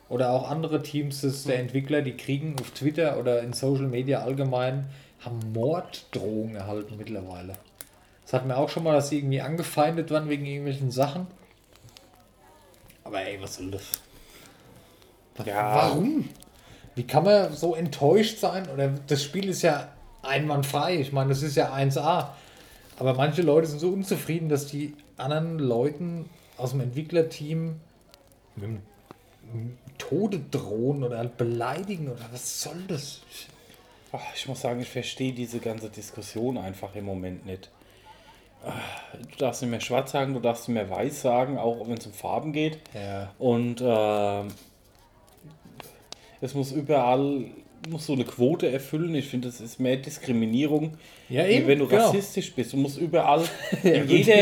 oder auch andere Teams der Entwickler, die kriegen auf Twitter oder in Social Media allgemein, haben Morddrohungen erhalten mittlerweile. Das hatten wir auch schon mal, dass sie irgendwie angefeindet waren wegen irgendwelchen Sachen. Aber ey, was soll das? Ja. Warum? Wie kann man so enttäuscht sein? Oder das Spiel ist ja einwandfrei. Ich meine, das ist ja 1A. Aber manche Leute sind so unzufrieden, dass die anderen Leuten aus dem Entwicklerteam mit dem Tode drohen oder halt beleidigen oder was soll das? Ach, ich muss sagen, ich verstehe diese ganze Diskussion einfach im Moment nicht. Du darfst nicht mehr schwarz sagen, du darfst nicht mehr weiß sagen, auch wenn es um Farben geht. Ja. Und ähm, es muss überall muss so eine Quote erfüllen. Ich finde, das ist mehr Diskriminierung, Ja, eben, wenn du genau. rassistisch bist. Du musst überall, [laughs] in jeder,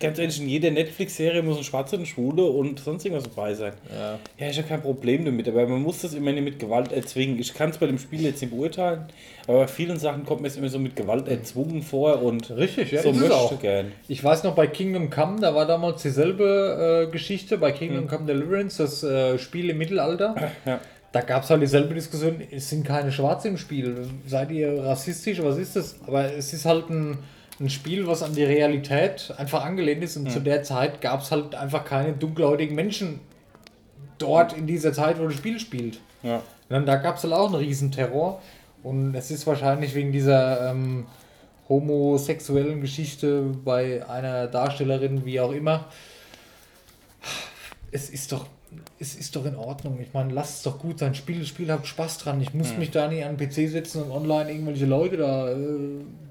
ganz ehrlich, in jeder Netflix-Serie muss ein Schwarzer, eine Schwule und sonst irgendwas dabei sein. Ja. Ja, ich habe kein Problem damit, aber man muss das immer nicht mit Gewalt erzwingen. Ich kann es bei dem Spiel jetzt nicht beurteilen, aber bei vielen Sachen kommt mir es immer so mit Gewalt erzwungen vor und Richtig, ja, so möchte auch. gern. Ich weiß noch, bei Kingdom Come, da war damals dieselbe äh, Geschichte, bei Kingdom Come Deliverance, das äh, Spiel im Mittelalter. Ja. Da gab es halt dieselbe Diskussion, es sind keine Schwarze im Spiel. Seid ihr rassistisch? Was ist das? Aber es ist halt ein, ein Spiel, was an die Realität einfach angelehnt ist. Und zu der Zeit gab es halt einfach keine dunkelhäutigen Menschen dort in dieser Zeit, wo das Spiel spielt. Ja. Und dann, da gab es halt auch einen Riesenterror. Und es ist wahrscheinlich wegen dieser ähm, homosexuellen Geschichte bei einer Darstellerin, wie auch immer. Es ist doch, es ist doch in Ordnung. Ich meine, lasst es doch gut sein. Spiel, Spiel, habt Spaß dran. Ich muss mich da nicht an den PC setzen und online irgendwelche Leute da äh,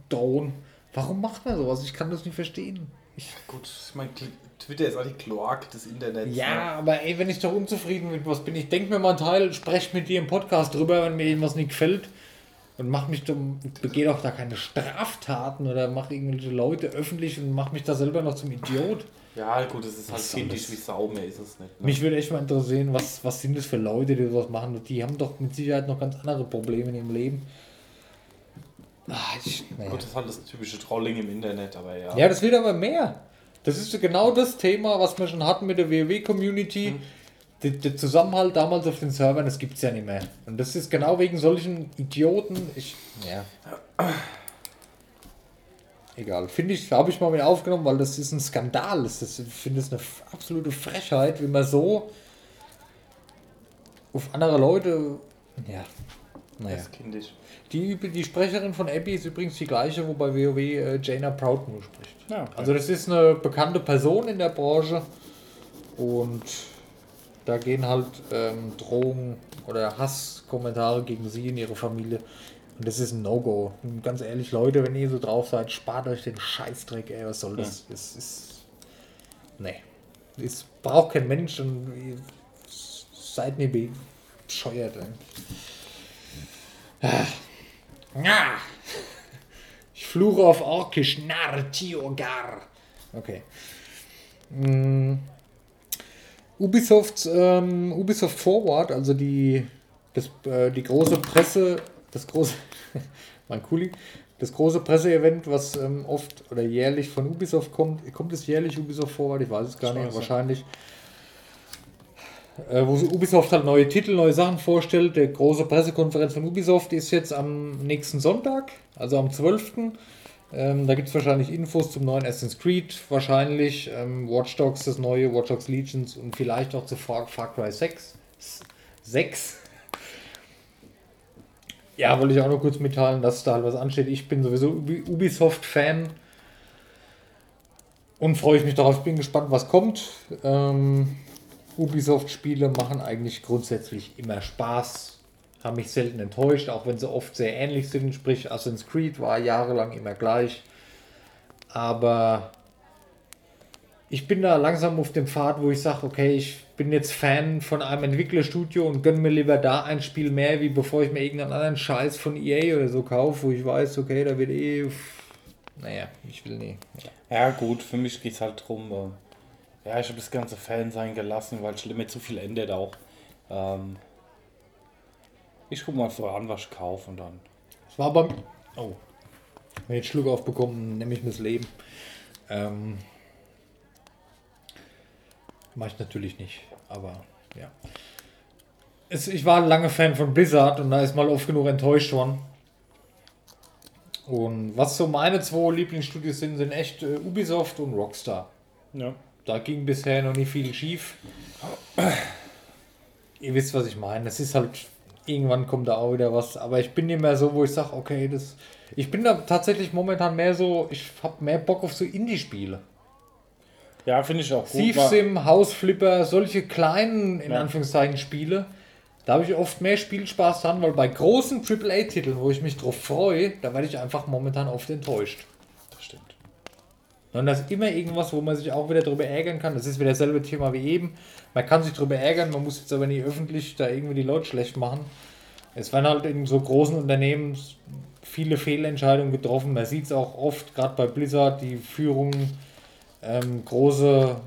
drohen. Warum macht man sowas? Ich kann das nicht verstehen. Ich, Gut, ich meine, Twitter ist auch die Kloak des Internets. ja, aber ey, wenn ich doch unzufrieden mit was bin, ich denke mir mal einen Teil, spreche mit dir im Podcast drüber, wenn mir irgendwas nicht gefällt. Und mach mich dumm, begehe doch da keine Straftaten oder mach irgendwelche Leute öffentlich und mach mich da selber noch zum Idiot. Ja, gut, es ist halt kindisch wie Sau, mehr ist es nicht. Ne? Mich würde echt mal interessieren, was, was sind das für Leute, die sowas machen? Die haben doch mit Sicherheit noch ganz andere Probleme in ihrem Leben. Ah, ich, naja. Gut, das ist halt das typische Trolling im Internet, aber ja. Ja, das wird aber mehr. Das ist genau das Thema, was wir schon hatten mit der WoW-Community. Der, der Zusammenhalt damals auf den Servern, das gibt es ja nicht mehr. Und das ist genau wegen solchen Idioten. Ich, ja. Egal. Finde ich, habe ich mal mit aufgenommen, weil das ist ein Skandal. Das ist, ich finde es eine absolute Frechheit, wie man so auf andere Leute. Ja. Naja. Das ist kindisch. Die, die Sprecherin von Abby ist übrigens die gleiche, wo bei WoW äh, Jaina Proudmoore spricht. Ja, okay. Also das ist eine bekannte Person in der Branche und da gehen halt ähm, Drohungen oder Hasskommentare gegen sie und ihre Familie und das ist ein No-Go. Ganz ehrlich, Leute, wenn ihr so drauf seid, spart euch den Scheißdreck, ey, was soll das? Das ist... Nee. Es braucht kein Mensch und ihr seid nicht bescheuert, ey. Ja. Ich fluche auf Orkisch. Nar Tiogar. Okay. Mm, Ubisoft, ähm, Ubisoft Forward, also die, das, äh, die große Presse, das große, [laughs] mein Kuli, das große Presseevent, was ähm, oft oder jährlich von Ubisoft kommt. Kommt es jährlich Ubisoft Forward? Ich weiß es gar Ich nicht, ja. wahrscheinlich. Äh, wo Ubisoft halt neue Titel, neue Sachen vorstellt. Der große Pressekonferenz von Ubisoft ist jetzt am nächsten Sonntag, also am 12. Ähm, da gibt es wahrscheinlich Infos zum neuen Assassin's Creed, wahrscheinlich ähm, Watch Dogs, das neue Watch Dogs Legions und vielleicht auch zu Far, Far Cry 6. 6. Ja, wollte ich auch noch kurz mitteilen, dass da halt was ansteht. Ich bin sowieso Ubi- Ubisoft-Fan und freue ich mich darauf. Ich bin gespannt, was kommt. Ähm, Ubisoft-Spiele machen eigentlich grundsätzlich immer Spaß. Haben mich selten enttäuscht, auch wenn sie oft sehr ähnlich sind. Sprich, Assassin's Creed war jahrelang immer gleich. Aber ich bin da langsam auf dem Pfad, wo ich sage, okay, ich bin jetzt Fan von einem Entwicklerstudio und gönne mir lieber da ein Spiel mehr, wie bevor ich mir irgendeinen anderen Scheiß von EA oder so kaufe, wo ich weiß, okay, da wird eh. Naja, ich will nie. Ja, gut, für mich geht es halt drum. Äh, ja, ich habe das ganze Fan sein gelassen, weil es mir zu viel ändert auch. Ähm, ich guck mal voran, was ich kaufe und dann. Es war beim. Oh. Wenn ich jetzt Schluck aufbekommen, nehme ich mir das Leben. Ähm, Mach ich natürlich nicht, aber ja. Es, ich war lange Fan von Blizzard und da ist mal oft genug enttäuscht worden. Und was so meine zwei Lieblingsstudios sind, sind echt äh, Ubisoft und Rockstar. Ja. Da ging bisher noch nicht viel schief. Ihr wisst, was ich meine. Das ist halt, irgendwann kommt da auch wieder was. Aber ich bin nicht mehr so, wo ich sage, okay, das. Ich bin da tatsächlich momentan mehr so, ich habe mehr Bock auf so Indie-Spiele. Ja, finde ich auch gut. Thief Sim, Hausflipper, solche kleinen, in Ja. Anführungszeichen, Spiele. Da habe ich oft mehr Spielspaß dran, weil bei großen AAA-Titeln, wo ich mich drauf freue, da werde ich einfach momentan oft enttäuscht. Das stimmt. Und das ist immer irgendwas, wo man sich auch wieder drüber ärgern kann. Das ist wieder dasselbe Thema wie eben. Man kann sich drüber ärgern, man muss jetzt aber nicht öffentlich da irgendwie die Leute schlecht machen. Es werden halt in so großen Unternehmen viele Fehlentscheidungen getroffen. Man sieht es auch oft, gerade bei Blizzard, die Führung, ähm, große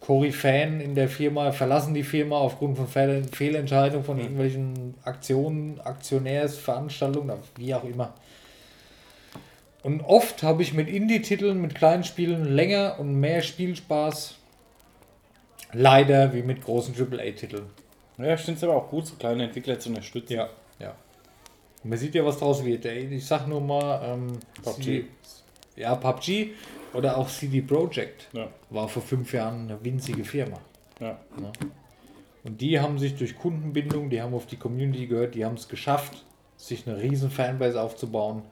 Koryphäen in der Firma verlassen die Firma aufgrund von Fehl Fehlentscheidungen von irgendwelchen Aktionen, Aktionärsveranstaltungen, wie auch immer. Und oft habe ich mit Indie-Titeln, mit kleinen Spielen länger und mehr Spielspaß. Leider wie mit großen AAA-Titeln. Ja, ich finde es aber auch gut, so kleine Entwickler zu unterstützen. Ja, ja. Man sieht ja, was draus wird. ey. Ich sag nur mal, ähm, PUBG. CD ja, PUBG oder auch CD Projekt Ja. war vor fünf Jahren eine winzige Firma. Ja. Und die haben sich durch Kundenbindung, die haben auf die Community gehört, die haben es geschafft, sich eine riesen Fanbase aufzubauen.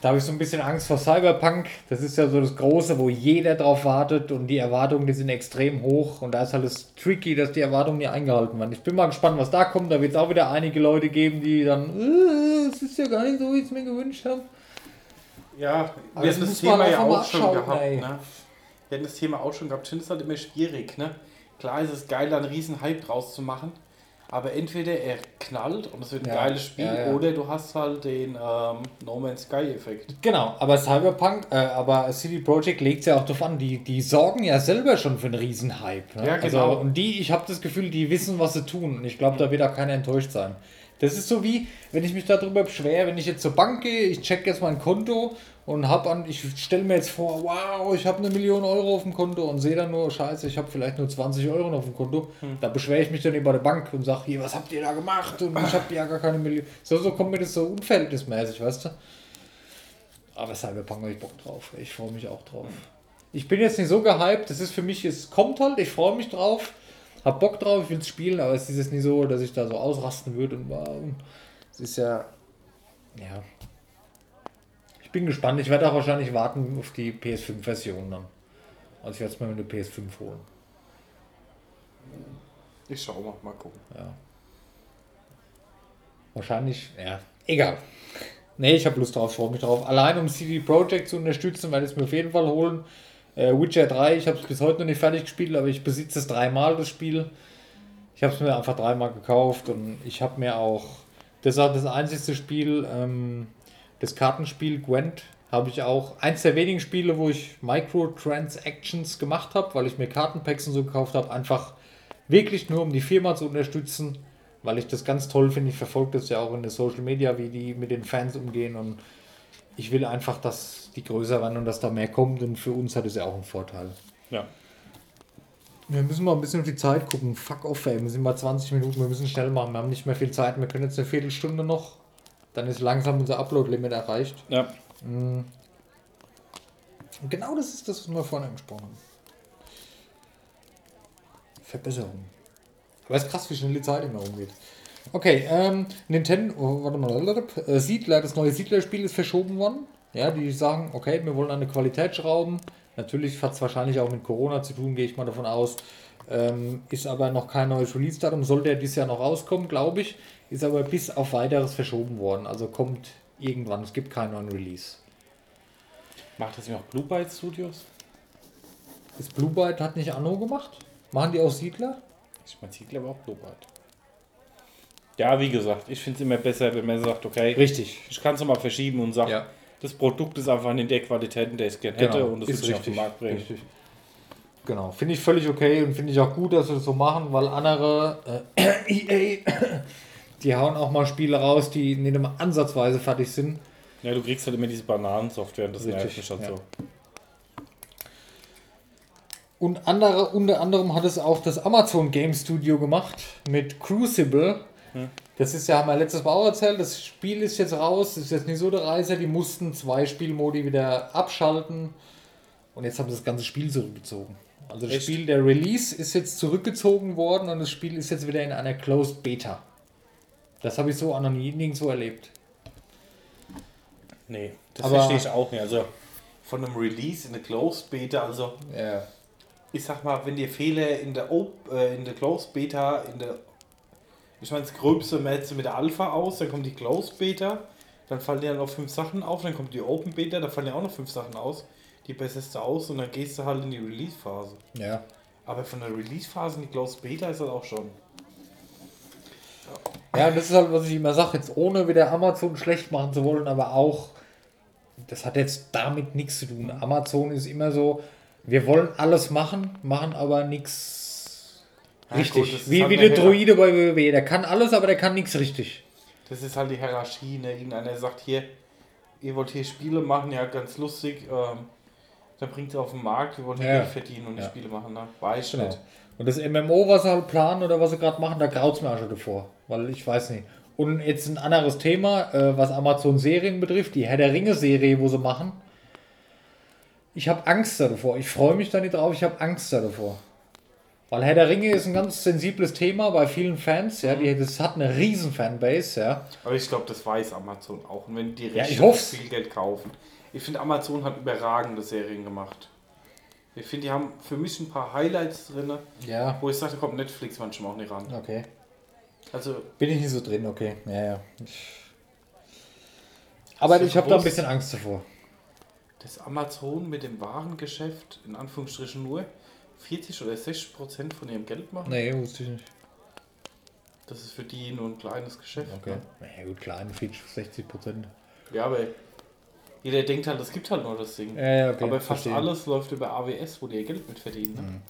Da habe ich so ein bisschen Angst vor Cyberpunk. Das ist ja so das Große, wo jeder drauf wartet und die Erwartungen, die sind extrem hoch. Und da ist halt das tricky, dass die Erwartungen nie eingehalten werden. Ich bin mal gespannt, was da kommt. Da wird es auch wieder einige Leute geben, die dann, äh, es ist ja gar nicht so, wie ich es mir gewünscht habe. Ja, wir hatten das Thema ja auch schon gehabt. ey. Ne? Wir hatten das Thema auch schon gehabt. Ich finde es halt immer schwierig. Ne? Klar ist es geil, da einen riesen Hype draus zu machen. Aber entweder er knallt und es wird ein Ja, geiles Spiel ja, ja. oder du hast halt den ähm, No Man's Sky-Effekt. Genau, aber Cyberpunk, äh, aber CD Projekt legt es ja auch darauf an, die, die sorgen ja selber schon für einen riesen Hype. Ne? Ja, genau. Also, und die, ich habe das Gefühl, die wissen, was sie tun. Und ich glaube, da wird auch keiner enttäuscht sein. Das ist so wie, wenn ich mich darüber beschwere, wenn ich jetzt zur Bank gehe, ich check jetzt mein Konto und hab an, ich stelle mir jetzt vor, wow, ich habe eine Million Euro auf dem Konto und sehe dann nur, scheiße, ich habe vielleicht nur 20 Euro auf dem Konto. Da beschwere ich mich dann über der Bank und sage, hier, was habt ihr da gemacht? Und ich habe ja gar keine Million. So, so kommt mir das so unverhältnismäßig, weißt du? Aber Cyberpunk habe ich Bock drauf. Ich freue mich auch drauf. Ich bin jetzt nicht so gehypt. Das ist für mich, es kommt halt. Ich freue mich drauf. Hab Bock drauf, ich will es spielen, aber es ist jetzt nicht so, dass ich da so ausrasten würde. Und wow. Es ist ja. Ja. Bin gespannt. Ich werde auch wahrscheinlich warten auf die PS5-Version dann. Also ich werde es mir mit der PS5 holen. Ich schau mal, mal gucken. Wahrscheinlich, ja. Egal. Nee, ich habe Lust drauf, freue mich drauf. Allein um CD Projekt zu unterstützen, werde ich es mir auf jeden Fall holen. Äh, Witcher 3, ich habe es bis heute noch nicht fertig gespielt, aber ich besitze es dreimal, das Spiel. Ich habe es mir einfach dreimal gekauft und ich habe mir auch, das auch das einzige Spiel, ähm, das Kartenspiel Gwent, habe ich auch eins der wenigen Spiele, wo ich Microtransactions gemacht habe, weil ich mir Kartenpacks und so gekauft habe, einfach wirklich nur um die Firma zu unterstützen, weil ich das ganz toll finde. Ich verfolge das ja auch in den Social Media, wie die mit den Fans umgehen und ich will einfach, dass die größer werden und dass da mehr kommt und für uns hat es ja auch einen Vorteil. Ja. Wir müssen mal ein bisschen auf die Zeit gucken. Fuck off, ey. Wir sind mal 20 Minuten, wir müssen schnell machen. Wir haben nicht mehr viel Zeit. Wir können jetzt eine Viertelstunde noch. Dann ist langsam unser Upload-Limit erreicht. Ja. Und genau das ist das, was wir vorhin angesprochen haben. Verbesserung. Aber es ist krass, wie schnell die Zeit immer umgeht. Okay, ähm, Nintendo, oh, warte mal, äh, Siedler, das neue Siedler-Spiel ist verschoben worden. Ja, die sagen, okay, wir wollen an der Qualität schrauben. Natürlich hat es wahrscheinlich auch mit Corona zu tun, gehe ich mal davon aus. Ähm, ist aber noch kein neues Release-Datum, sollte er dieses Jahr noch rauskommen, glaube ich. Ist aber bis auf weiteres verschoben worden. Also kommt irgendwann, es gibt keinen neuen Release. Macht das nicht auch Blue Byte Studios? Das Blue Byte hat nicht Anno gemacht? Machen die auch Siedler? Ich meine, Siedler aber auch Blue Byte. Ja, wie gesagt, ich finde es immer besser, wenn man sagt, okay, Richtig. ich kann es mal verschieben und sagen, Ja. das Produkt ist einfach in der Qualität, in der ich es gerne hätte und das will ich auf den Markt bringen. Genau. Richtig. Genau, finde ich völlig okay und finde ich auch gut, dass sie das so machen, weil andere äh, [clears throat] EA, die hauen auch mal Spiele raus, die nicht immer ansatzweise fertig sind. Ja, du kriegst halt immer diese Bananensoftware und das Richtig, nervt mich halt ja. so. Und andere, unter anderem hat es auch das Amazon Game Studio gemacht mit Crucible. Das ist ja, haben wir letztes Mal auch erzählt, das Spiel ist jetzt raus, das ist jetzt nicht so der Reißer, die mussten zwei Spielmodi wieder abschalten und jetzt haben sie das ganze Spiel zurückgezogen. Also das Echt? Spiel, der Release ist jetzt zurückgezogen worden und das Spiel ist jetzt wieder in einer Closed Beta. Das habe ich so auch noch nie nirgendwo erlebt. Nee, das Aber- verstehe ich auch nicht. Also von einem Release in der Closed Beta, also Ja. ich sag mal, wenn dir Fehler in der, Op äh, in der Closed Beta, in der, ich meine, das Gröbste merkst du mit der Alpha aus, dann kommt die Closed Beta, dann fallen dir noch fünf Sachen auf, dann kommt die Open Beta, da fallen dir auch noch fünf Sachen aus, die bessest du aus und dann gehst du halt in die Release-Phase. Ja. Aber von der Release-Phase in die Closed Beta ist das auch schon. Ja, das ist halt, was ich immer sage, jetzt ohne wieder Amazon schlecht machen zu wollen, aber auch, das hat jetzt damit nichts zu tun. Amazon ist immer so, wir wollen alles machen, machen aber nichts Ja, richtig. gut, wie halt wie der Druide bei WoW, der kann alles, aber der kann nichts richtig. Das ist halt die Hierarchie, ne? Irgendeiner sagt hier, ihr wollt hier Spiele machen, ja ganz lustig, ähm, dann bringt es auf den Markt, wir wollen hier Ja. Geld verdienen und Ja. die Spiele machen, ne? Weiß Genau. nicht. Und das MMO, was sie halt planen oder was sie gerade machen, da graut es mir auch schon davor. Weil ich weiß nicht. Und jetzt ein anderes Thema, äh, was Amazon-Serien betrifft, die Herr der Ringe-Serie, wo sie machen. Ich habe Angst davor. Ich freue mich da nicht drauf, ich habe Angst davor. Weil Herr der Ringe ist ein ganz sensibles Thema bei vielen Fans. Ja, die, das hat eine riesen Fanbase. Ja. Aber ich glaube, das weiß Amazon auch. Und wenn die Ja, ich Rechte hoff's. viel Geld kaufen. Ich finde, Amazon hat überragende Serien gemacht. Ich finde, die haben für mich ein paar Highlights drin, ja. wo ich sage, da kommt Netflix manchmal auch nicht ran. Okay. Also, Bin ich nicht so drin, okay. Ja, ja. Aber ich habe da ein bisschen Angst davor. das Amazon mit dem Warengeschäft in Anführungsstrichen nur 40 oder 60 Prozent von ihrem Geld machen. Nee, wusste ich nicht. Das ist für die nur ein kleines Geschäft. Okay. Ne? Ja, gut, klar, ein Feature 60 Prozent. Ja, aber jeder denkt halt, es gibt halt nur das Ding. Ja, ja, okay. aber fast verstehe. alles läuft über AWS, wo die ihr Geld mit verdienen. Ne?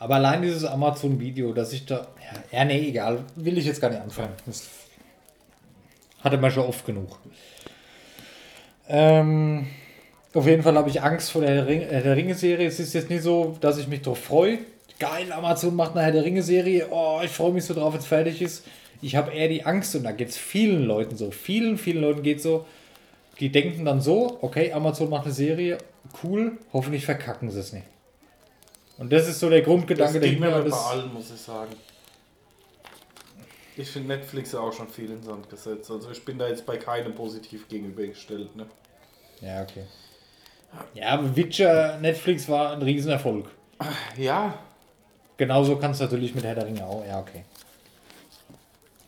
Aber allein dieses Amazon-Video, dass ich da. Ja, ja, nee, egal. Will ich jetzt gar nicht anfangen. Das hatte man schon oft genug. Ähm, auf jeden Fall habe ich Angst vor der, Ring, äh, der Ringe-Serie. Es ist jetzt nicht so, dass ich mich darauf freue. Geil, Amazon macht nachher der Ringe-Serie. Oh, ich freue mich so drauf, wenn es fertig ist. Ich habe eher die Angst und da geht es vielen Leuten so. Vielen, vielen Leuten geht so. Die denken dann so, okay, Amazon macht eine Serie, cool, hoffentlich verkacken sie es nicht. Und das ist so der Das Grundgedanke mir dahinter. aber bei Das, allen, muss ich sagen. Ich finde Netflix ja auch schon viel in Sand gesetzt. Also ich bin da jetzt bei keinem positiv gegenübergestellt. Ne? ja, okay. Ja, aber Witcher Netflix war ein Riesenerfolg. Ja, Genauso kannst du natürlich mit Herr der Ringe auch. Ja, okay.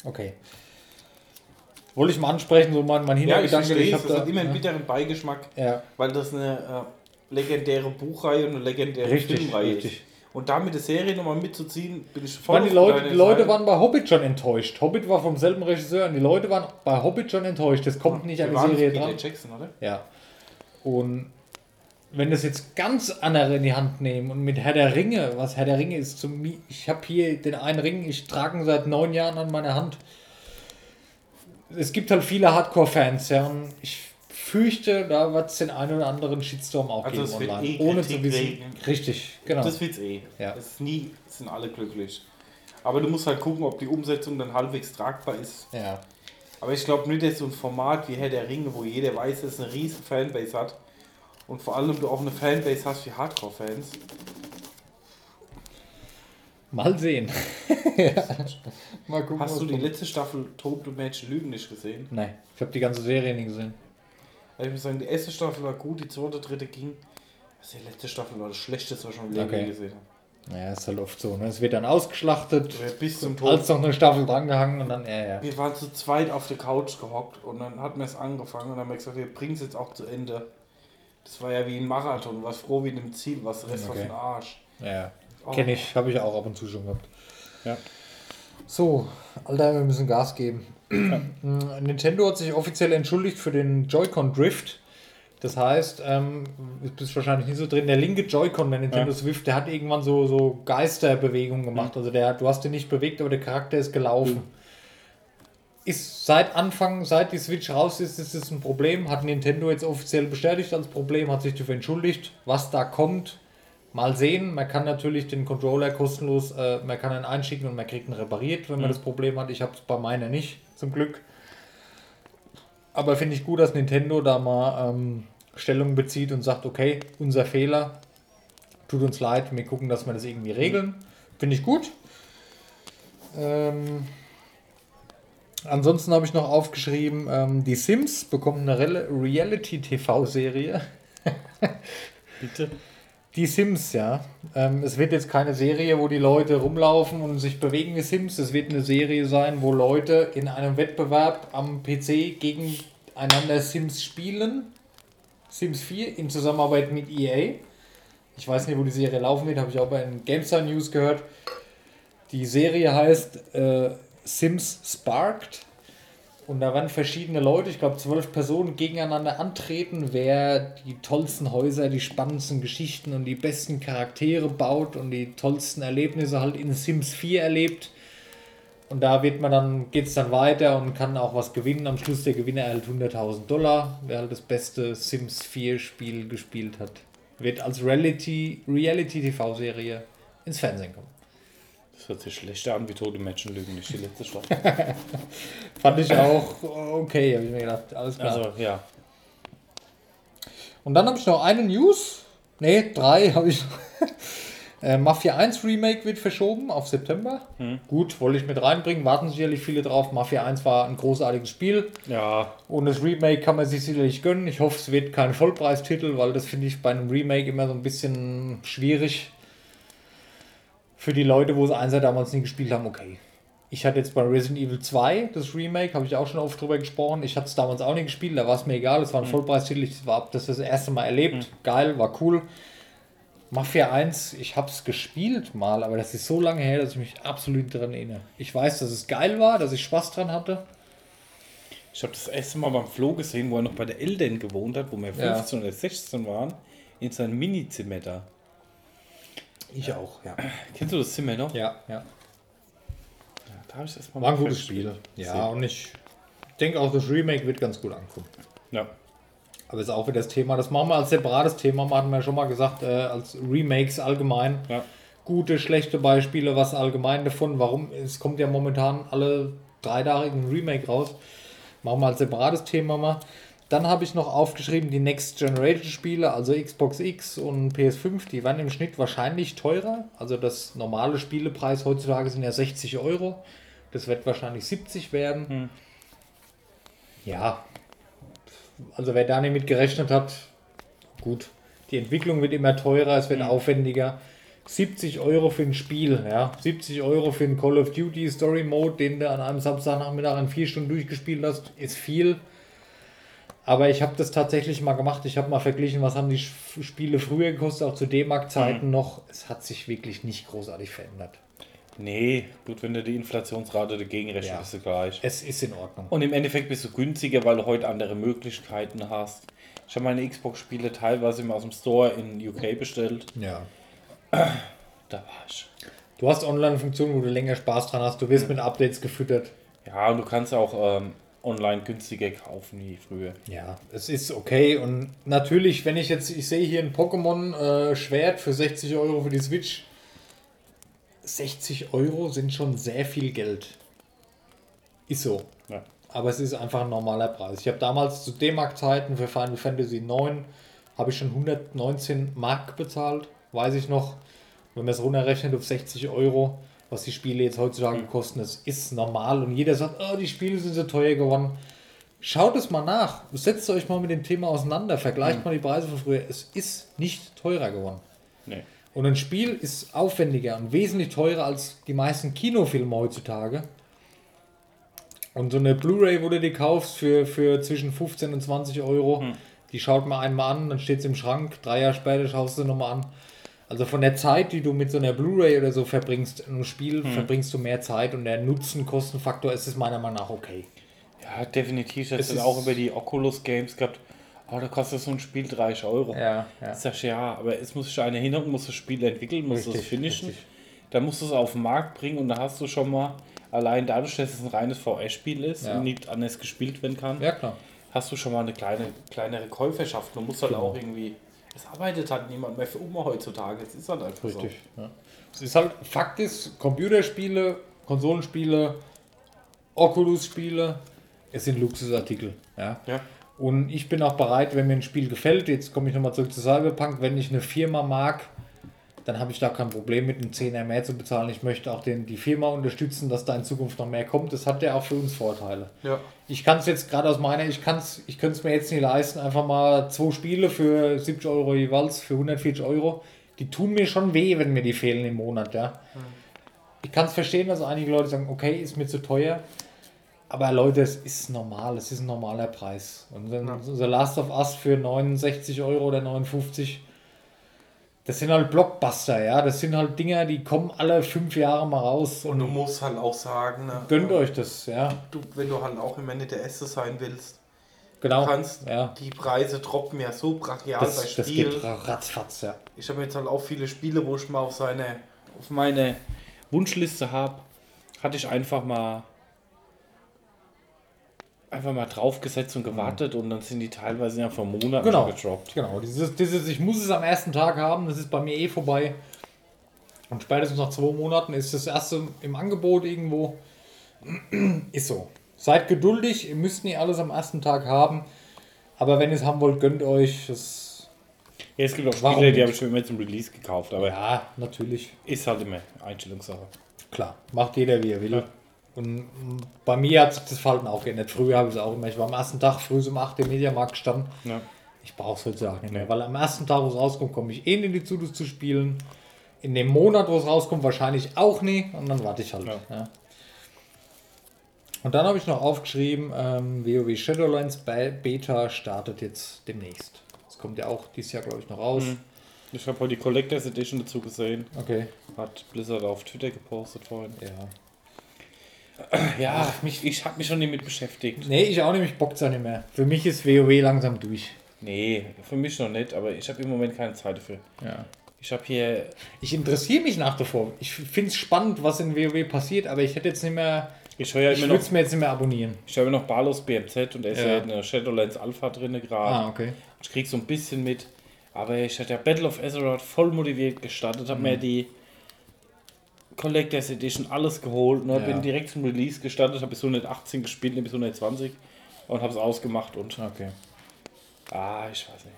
Okay. Wollte ich mal ansprechen, so mein, mein ja ich Hintergedanke. verstehe es. hab Das da- hat immer einen ja. bitteren Beigeschmack, Ja, weil das eine äh, legendäre Buchreihe und eine legendäre Richtig, Filmreihe richtig. ist. Und da mit der Serie nochmal mitzuziehen, bin ich Ich voll meine, die Leute, die Leute waren bei Hobbit schon enttäuscht. Hobbit war vom selben Regisseur und die Leute waren bei Hobbit schon enttäuscht. Das kommt nicht an die Serie dran. Jackson, oder? Ja. Und wenn das jetzt ganz andere in die Hand nehmen und mit Herr der Ringe, was Herr der Ringe ist, zum, ich habe hier den einen Ring, ich trage ihn seit neun Jahren an meiner Hand. Es gibt halt viele Hardcore-Fans, ja, und ich fürchte, da wird es den einen oder anderen Shitstorm auch Also geben online. eh ohne zu wissen. regnen. Richtig, genau. Das wird's eh. Ja. Es ist nie, sind alle glücklich. Aber du musst halt gucken, ob die Umsetzung dann halbwegs tragbar ist. ja. Aber ich glaube nicht, dass so ein Format wie Herr der Ringe, wo jeder weiß, dass es eine riesen Fanbase hat und vor allem du auch eine Fanbase hast wie Hardcore-Fans. Mal sehen. ja. [laughs] Mal gucken. Hast was du die kommt. letzte Staffel Tote Mädchen Lügen nicht gesehen? Nein, ich habe die ganze Serie nie gesehen. Also ich muss sagen, die erste Staffel war gut, die zweite, dritte ging. Also die letzte Staffel war das schlechteste, was ich schon im Leben Okay. gesehen habe. Naja, ist halt oft so. Ne? Es wird dann ausgeschlachtet, Wir bis zum Tod. als noch eine Staffel drangehangen und dann, ja, ja. Wir waren zu zweit auf der Couch gehockt und dann hat mir es angefangen und dann haben wir gesagt, wir bringen es jetzt auch zu Ende. Das war ja wie ein Marathon, du warst froh wie in einem Ziel, was Rest Okay. für ein Arsch. ja. Oh. Kenne ich, habe ich auch ab und zu schon gehabt. Ja. So, Alter, wir müssen Gas geben. [clears throat] Nintendo hat sich offiziell entschuldigt für den Joy-Con Drift. Das heißt, ähm, du bist wahrscheinlich nicht so drin, der linke Joy-Con, der Nintendo Ja. Swift, der hat irgendwann so, so Geisterbewegungen gemacht. Also der, du hast den nicht bewegt, aber der Charakter ist gelaufen. Ist seit Anfang, seit die Switch raus ist, ist es ein Problem. Hat Nintendo jetzt offiziell bestätigt als Problem, hat sich dafür entschuldigt. Was da kommt, mal sehen. Man kann natürlich den Controller kostenlos, äh, man kann ihn einschicken und man kriegt ihn repariert, wenn man das Problem hat. Ich habe es bei meiner nicht, zum Glück. Aber finde ich gut, dass Nintendo da mal ähm, Stellung bezieht und sagt, okay, unser Fehler, tut uns leid, wir gucken, dass wir das irgendwie regeln. Finde ich gut. Ähm, ansonsten habe ich noch aufgeschrieben, ähm, die Sims bekommen eine Rel- Reality-TV-Serie. Bitte? Die Sims, ja. Ähm, es wird jetzt keine Serie, wo die Leute rumlaufen und sich bewegen wie Sims. Es wird eine Serie sein, wo Leute in einem Wettbewerb am PC gegeneinander Sims spielen. Sims 4 in Zusammenarbeit mit EA. Ich weiß nicht, wo die Serie laufen wird, habe ich auch bei den GameStar News gehört. Die Serie heißt äh, Sims Sparked. Und da werden verschiedene Leute, ich glaube zwölf Personen, gegeneinander antreten, wer die tollsten Häuser, die spannendsten Geschichten und die besten Charaktere baut und die tollsten Erlebnisse halt in Sims 4 erlebt. Und da wird man dann, geht es dann weiter und kann auch was gewinnen. Am Schluss der Gewinner erhält 100.000 Dollar, wer halt das beste Sims 4 Spiel gespielt hat. Wird als Reality, Reality TV-Serie ins Fernsehen kommen. Das hört sich schlechter an wie Tote Menschen lügen nicht die letzte Staffel. [laughs] Fand ich auch okay, habe ich mir gedacht. Alles klar. Also, ja. Und dann habe ich noch eine News. Ne, drei habe ich. [laughs] Äh, Mafia 1 Remake wird verschoben auf September. Gut, wollte ich mit reinbringen. Warten sicherlich viele drauf. Mafia 1 war ein großartiges Spiel. Ja, Und das Remake kann man sich sicherlich gönnen. Ich hoffe, es wird kein Vollpreistitel, weil das finde ich bei einem Remake immer so ein bisschen schwierig. Für die Leute, wo es Einser damals nie gespielt haben, okay. Ich hatte jetzt bei Resident Evil 2 das Remake, habe ich auch schon oft drüber gesprochen. Ich hatte es damals auch nicht gespielt, da war es mir egal. Es war ein Vollpreistitel, ich habe das das erste Mal erlebt. Geil, war cool. Mafia 1, ich habe es gespielt mal, aber das ist so lange her, dass ich mich absolut dran erinnere. Ich weiß, dass es geil war, dass ich Spaß dran hatte. ich habe das erste Mal beim Flo gesehen, wo er noch bei der Eltern gewohnt hat, wo wir Ja. 15 oder 16 waren, in seinem Mini-Zimmer da. Ich auch, ja. Kennst du das Zimmer noch? Ja, ja. Da habe ich das mal War ein gutes. Spiel. Ja, und ich denke auch, das Remake wird ganz gut ankommen. Ja. Aber ist auch wieder das Thema. Das machen wir als separates Thema. Wir hatten ja schon mal gesagt, äh, als Remakes allgemein. Ja. Gute, schlechte Beispiele, was allgemein davon. Warum? Es kommt ja momentan alle drei Tage ein Remake raus. Machen wir als separates Thema mal. Dann habe ich noch aufgeschrieben, die Next Generation Spiele, also Xbox X und PS5, die werden im Schnitt wahrscheinlich teurer. Also das normale Spielepreis heutzutage sind ja 60 Euro. Das wird wahrscheinlich 70 werden. Ja, also wer da nicht mit gerechnet hat, gut. Die Entwicklung wird immer teurer, es wird aufwendiger. 70 Euro für ein Spiel, ja. 70 Euro für einen Call of Duty Story Mode, den du an einem Samstagnachmittag in vier Stunden durchgespielt hast, ist viel. Aber ich habe das tatsächlich mal gemacht. Ich habe mal verglichen, was haben die Spiele früher gekostet, auch zu D-Mark-Zeiten noch. Es hat sich wirklich nicht großartig verändert. Nee, gut, wenn du die Inflationsrate dagegen rechnest, Ja. bist du gleich. Es ist in Ordnung. Und im Endeffekt bist du günstiger, weil du heute andere Möglichkeiten hast. Ich habe meine Xbox-Spiele teilweise immer aus dem Store in UK bestellt. Ja. [clears throat] Da war ich. Du hast Online-Funktionen, wo du länger Spaß dran hast. Du wirst mit Updates gefüttert. Ja, und du kannst auch ähm, online günstiger kaufen wie früher. Ja, es ist okay. Und natürlich, wenn ich jetzt, ich sehe hier ein Pokémon-Schwert für 60 Euro für die Switch. 60 Euro sind schon sehr viel Geld. Ist so. Ja. Aber es ist einfach ein normaler Preis. Ich habe damals zu D-Mark-Zeiten für Final Fantasy 9 habe ich schon 119 Mark bezahlt, weiß ich noch. Wenn man es runterrechnet auf 60 Euro, was die Spiele jetzt heutzutage kosten, das ist normal. Und jeder sagt, oh, die Spiele sind so teuer geworden. Schaut es mal nach. Setzt euch mal mit dem Thema auseinander. Vergleicht mal die Preise von früher. Es ist nicht teurer geworden. Nee. Und ein Spiel ist aufwendiger und wesentlich teurer als die meisten Kinofilme heutzutage. Und so eine Blu-ray, wo du die kaufst für, für zwischen 15 und 20 Euro, die schaut man einmal an, dann steht es im Schrank, drei Jahre später schaust du sie nochmal an. Also von der Zeit, die du mit so einer Blu-ray oder so verbringst, in einem Spiel verbringst du mehr Zeit und der Nutzen-Kostenfaktor ist es meiner Meinung nach okay. Ja, definitiv. Ich Es habe ist- auch über die Oculus Games gehabt. Oh, da kostet so ein Spiel 30 Euro. Ja, ja. Ich sag, ja, aber es muss sich einer hinhocken, muss das Spiel entwickeln, muss es Richtig, finishen. richtig. Dann musst du es auf den Markt bringen und da hast du schon mal, allein dadurch, dass es ein reines VR-Spiel ist Ja. und nicht anders gespielt werden kann, Ja, klar. hast du schon mal eine kleine, kleinere Käuferschaft. Du musst halt Genau. auch irgendwie. Es arbeitet halt niemand mehr für Oma heutzutage. Es ist halt einfach Richtig. Ja. Es ist halt, Fakt ist, Computerspiele, Konsolenspiele, Oculus-Spiele, es sind Luxusartikel. Ja. so. Ja. Und ich bin auch bereit, wenn mir ein Spiel gefällt, jetzt komme ich nochmal zurück zu Cyberpunk, wenn ich eine Firma mag, dann habe ich da kein Problem mit einem 10er mehr zu bezahlen. Ich möchte auch den, die Firma unterstützen, dass da in Zukunft noch mehr kommt. Das hat ja auch für uns Vorteile. Ja. Ich kann es jetzt gerade aus meiner, ich kann es ich könnte es mir jetzt nicht leisten, einfach mal zwei Spiele für 70 Euro jeweils, für 140 Euro. Die tun mir schon weh, wenn mir die fehlen im Monat, ja. Ich kann es verstehen, dass einige Leute sagen, okay, ist mir zu teuer. Aber Leute, es ist normal, es ist ein normaler Preis. Und dann Ja. so Last of Us für 69 Euro oder 59, das sind halt Blockbuster, ja. Das sind halt Dinger, die kommen alle fünf Jahre mal raus. Und du musst halt auch sagen, ne, gönnt euch das, ja. du, wenn du halt auch immer nicht der Erste sein willst, Genau. kannst, ja. die Preise droppen ja so brachial bei Das, das Spielen. geht ra- ratzfatz, ja. Ich habe jetzt halt auch viele Spiele, wo ich mal auf seine Auf meine Wunschliste habe, hatte ich einfach mal einfach mal draufgesetzt und gewartet und dann sind die teilweise ja vor Monaten Genau. schon gedroppt. Genau, dieses, dieses, ich muss es am ersten Tag haben, das ist bei mir eh vorbei. Und spätestens nach zwei Monaten ist das erste im Angebot irgendwo. [clears throat] Ist so. Seid geduldig, ihr müsst nicht alles am ersten Tag haben. Aber wenn ihr es haben wollt, gönnt euch. Das, Ja, es gibt auch Spiele, die habe ich mir immer zum Release gekauft, aber ja, natürlich. ist halt immer Einstellungssache. Klar, macht jeder wie er will. Und bei mir hat sich das Verhalten auch geändert. Früher habe ich es auch immer. Ich war am ersten Tag früh um 8 im Mediamarkt gestanden. Ja. Ich brauche es heutzutage nicht mehr, weil am ersten Tag, wo es rauskommt, komme ich eh in die Zudus zu spielen. In dem Monat, wo es rauskommt, wahrscheinlich auch nie. Und dann warte ich halt. Ja. Ja. Und dann habe ich noch aufgeschrieben, ähm, WoW Shadowlands Be- Beta startet jetzt demnächst. Das kommt ja auch dieses Jahr, glaube ich, noch raus. Mhm. Ich habe heute die Collectors Edition dazu gesehen. Okay. Hat Blizzard auf Twitter gepostet vorhin. Ja. Ja, mich, ich habe mich schon damit beschäftigt. Nee, ich auch nicht, ich bock's auch nicht mehr. Für mich ist WoW langsam durch. Nee, für mich noch nicht, aber ich habe im Moment keine Zeit dafür. Ja. Ich habe hier. Ich interessiere mich nach davor. Ich finde es spannend, was in WoW passiert, aber ich hätte jetzt nicht mehr. Ich höre ja Ich immer noch. es mir jetzt nicht mehr abonnieren. Ich habe noch Balos BMZ und er ist Ja. ja in der Shadowlands Alpha drin gerade. Ah, okay. Ich krieg so ein bisschen mit. Aber ich hatte ja Battle of Azeroth voll motiviert gestartet, habe Mhm. mir die Collectors Edition alles geholt, ne, Ja. bin direkt zum Release gestartet, habe bis 118 gespielt, nicht bis 120 und habe es ausgemacht und Okay. ah, ich weiß nicht.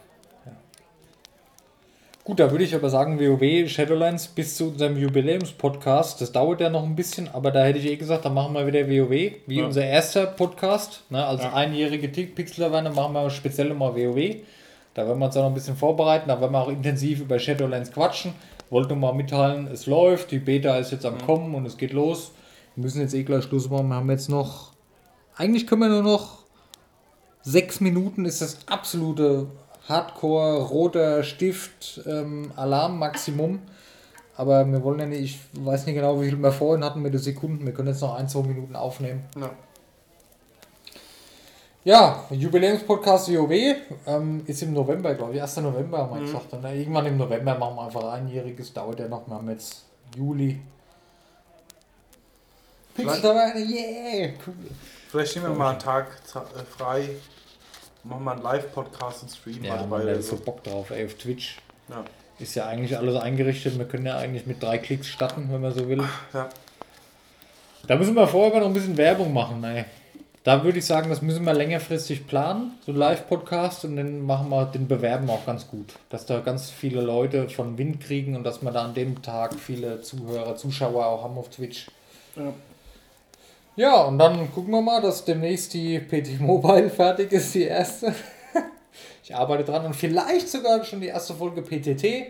Gut, da würde ich aber sagen, WoW Shadowlands bis zu unserem Jubiläumspodcast, das dauert ja noch ein bisschen, aber da hätte ich eh gesagt, dann machen wir wieder WoW, wie Ja. unser erster Podcast. Ne, als Ja. einjährige Pixel-Laverne machen wir speziell mal WoW. Da werden wir uns auch noch ein bisschen vorbereiten, da werden wir auch intensiv über Shadowlands quatschen. Wollte nur mal mitteilen, es läuft, die Beta ist jetzt am Kommen und es geht los. Wir müssen jetzt eh gleich Schluss machen, wir haben jetzt noch, eigentlich können wir nur noch sechs Minuten ist das absolute Hardcore, roter Stift, ähm, Alarm-Maximum. Aber wir wollen ja nicht, ich weiß nicht genau, wie viel wir vorhin hatten mit den Sekunden. Wir können jetzt noch ein, zwei Minuten aufnehmen. Ja. Ja, Jubiläumspodcast WoW ähm, ist im November, glaube ich. 1. November haben wir gesagt. Und, äh, irgendwann im November machen wir einfach einjähriges. Dauert ja noch. Wir haben jetzt Juli. Pixel Taverne, yeah! Cool. Vielleicht nehmen wir mal einen Tag äh, frei, machen mal einen Live-Podcast und streamen Ja, mal dabei. oder so. Bock drauf, ey, auf Twitch. Ja. Ist ja eigentlich alles eingerichtet. Wir können ja eigentlich mit drei Klicks starten, wenn man so will. Ja. Da müssen wir vorher noch ein bisschen Werbung machen, ey. Da würde ich sagen, das müssen wir längerfristig planen, so ein Live-Podcast und dann machen wir den Bewerben auch ganz gut. Dass da ganz viele Leute von Wind kriegen und dass wir da an dem Tag viele Zuhörer, Zuschauer auch haben auf Twitch. Ja. Ja, und dann gucken wir mal, dass demnächst die PT Mobile fertig ist, die erste. [laughs] Ich arbeite dran und vielleicht sogar schon die erste Folge PTT.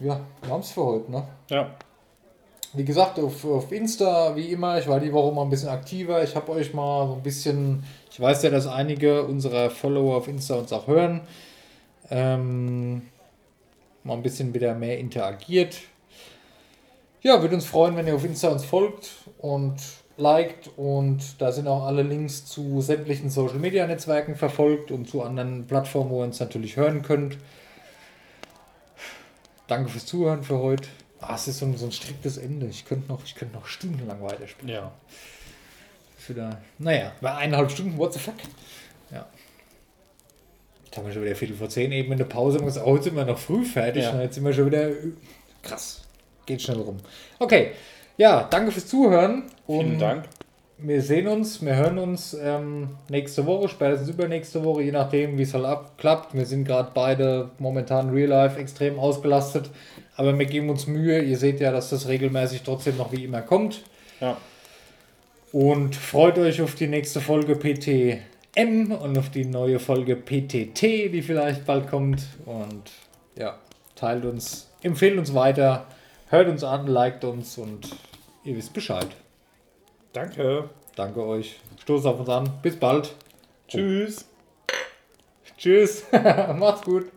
Ja, wir haben es für heute, ne? Ja. Wie gesagt, auf, auf Insta, wie immer, ich war die Woche mal ein bisschen aktiver. Ich habe euch mal so ein bisschen, ich weiß ja, dass einige unserer Follower auf Insta uns auch hören, ähm, mal ein bisschen wieder mehr interagiert. Ja, würde uns freuen, wenn ihr auf Insta uns folgt und liked und da sind auch alle Links zu sämtlichen Social Media Netzwerken verfolgt und zu anderen Plattformen, wo ihr uns natürlich hören könnt. Danke fürs Zuhören für heute. Ah, es ist so ein, so ein striktes Ende. Ich könnte noch, ich könnte noch stundenlang weiterspielen. Ja. Ist wieder, naja, bei eineinhalb Stunden, what the fuck? Ja. Jetzt haben wir schon wieder Viertel vor zehn eben in der Pause wir gesagt, oh, jetzt sind wir noch früh fertig. Ja. Und jetzt sind wir schon wieder krass. Geht schnell rum. Okay. Ja, danke fürs Zuhören. Vielen Und Dank. Wir sehen uns, wir hören uns ähm, nächste Woche, spätestens übernächste Woche, je nachdem, wie es halt abklappt. Wir sind gerade beide momentan real life extrem ausgelastet, aber wir geben uns Mühe. Ihr seht ja, dass das regelmäßig trotzdem noch wie immer kommt. Ja. Und freut euch auf die nächste Folge PTM und auf die neue Folge PTT, die vielleicht bald kommt. Und ja, teilt uns, empfehlt uns weiter, hört uns an, liked uns und ihr wisst Bescheid. Danke. Danke euch. Stoß auf uns an. Bis bald. Tschüss. Tschüss. [laughs] Macht's gut.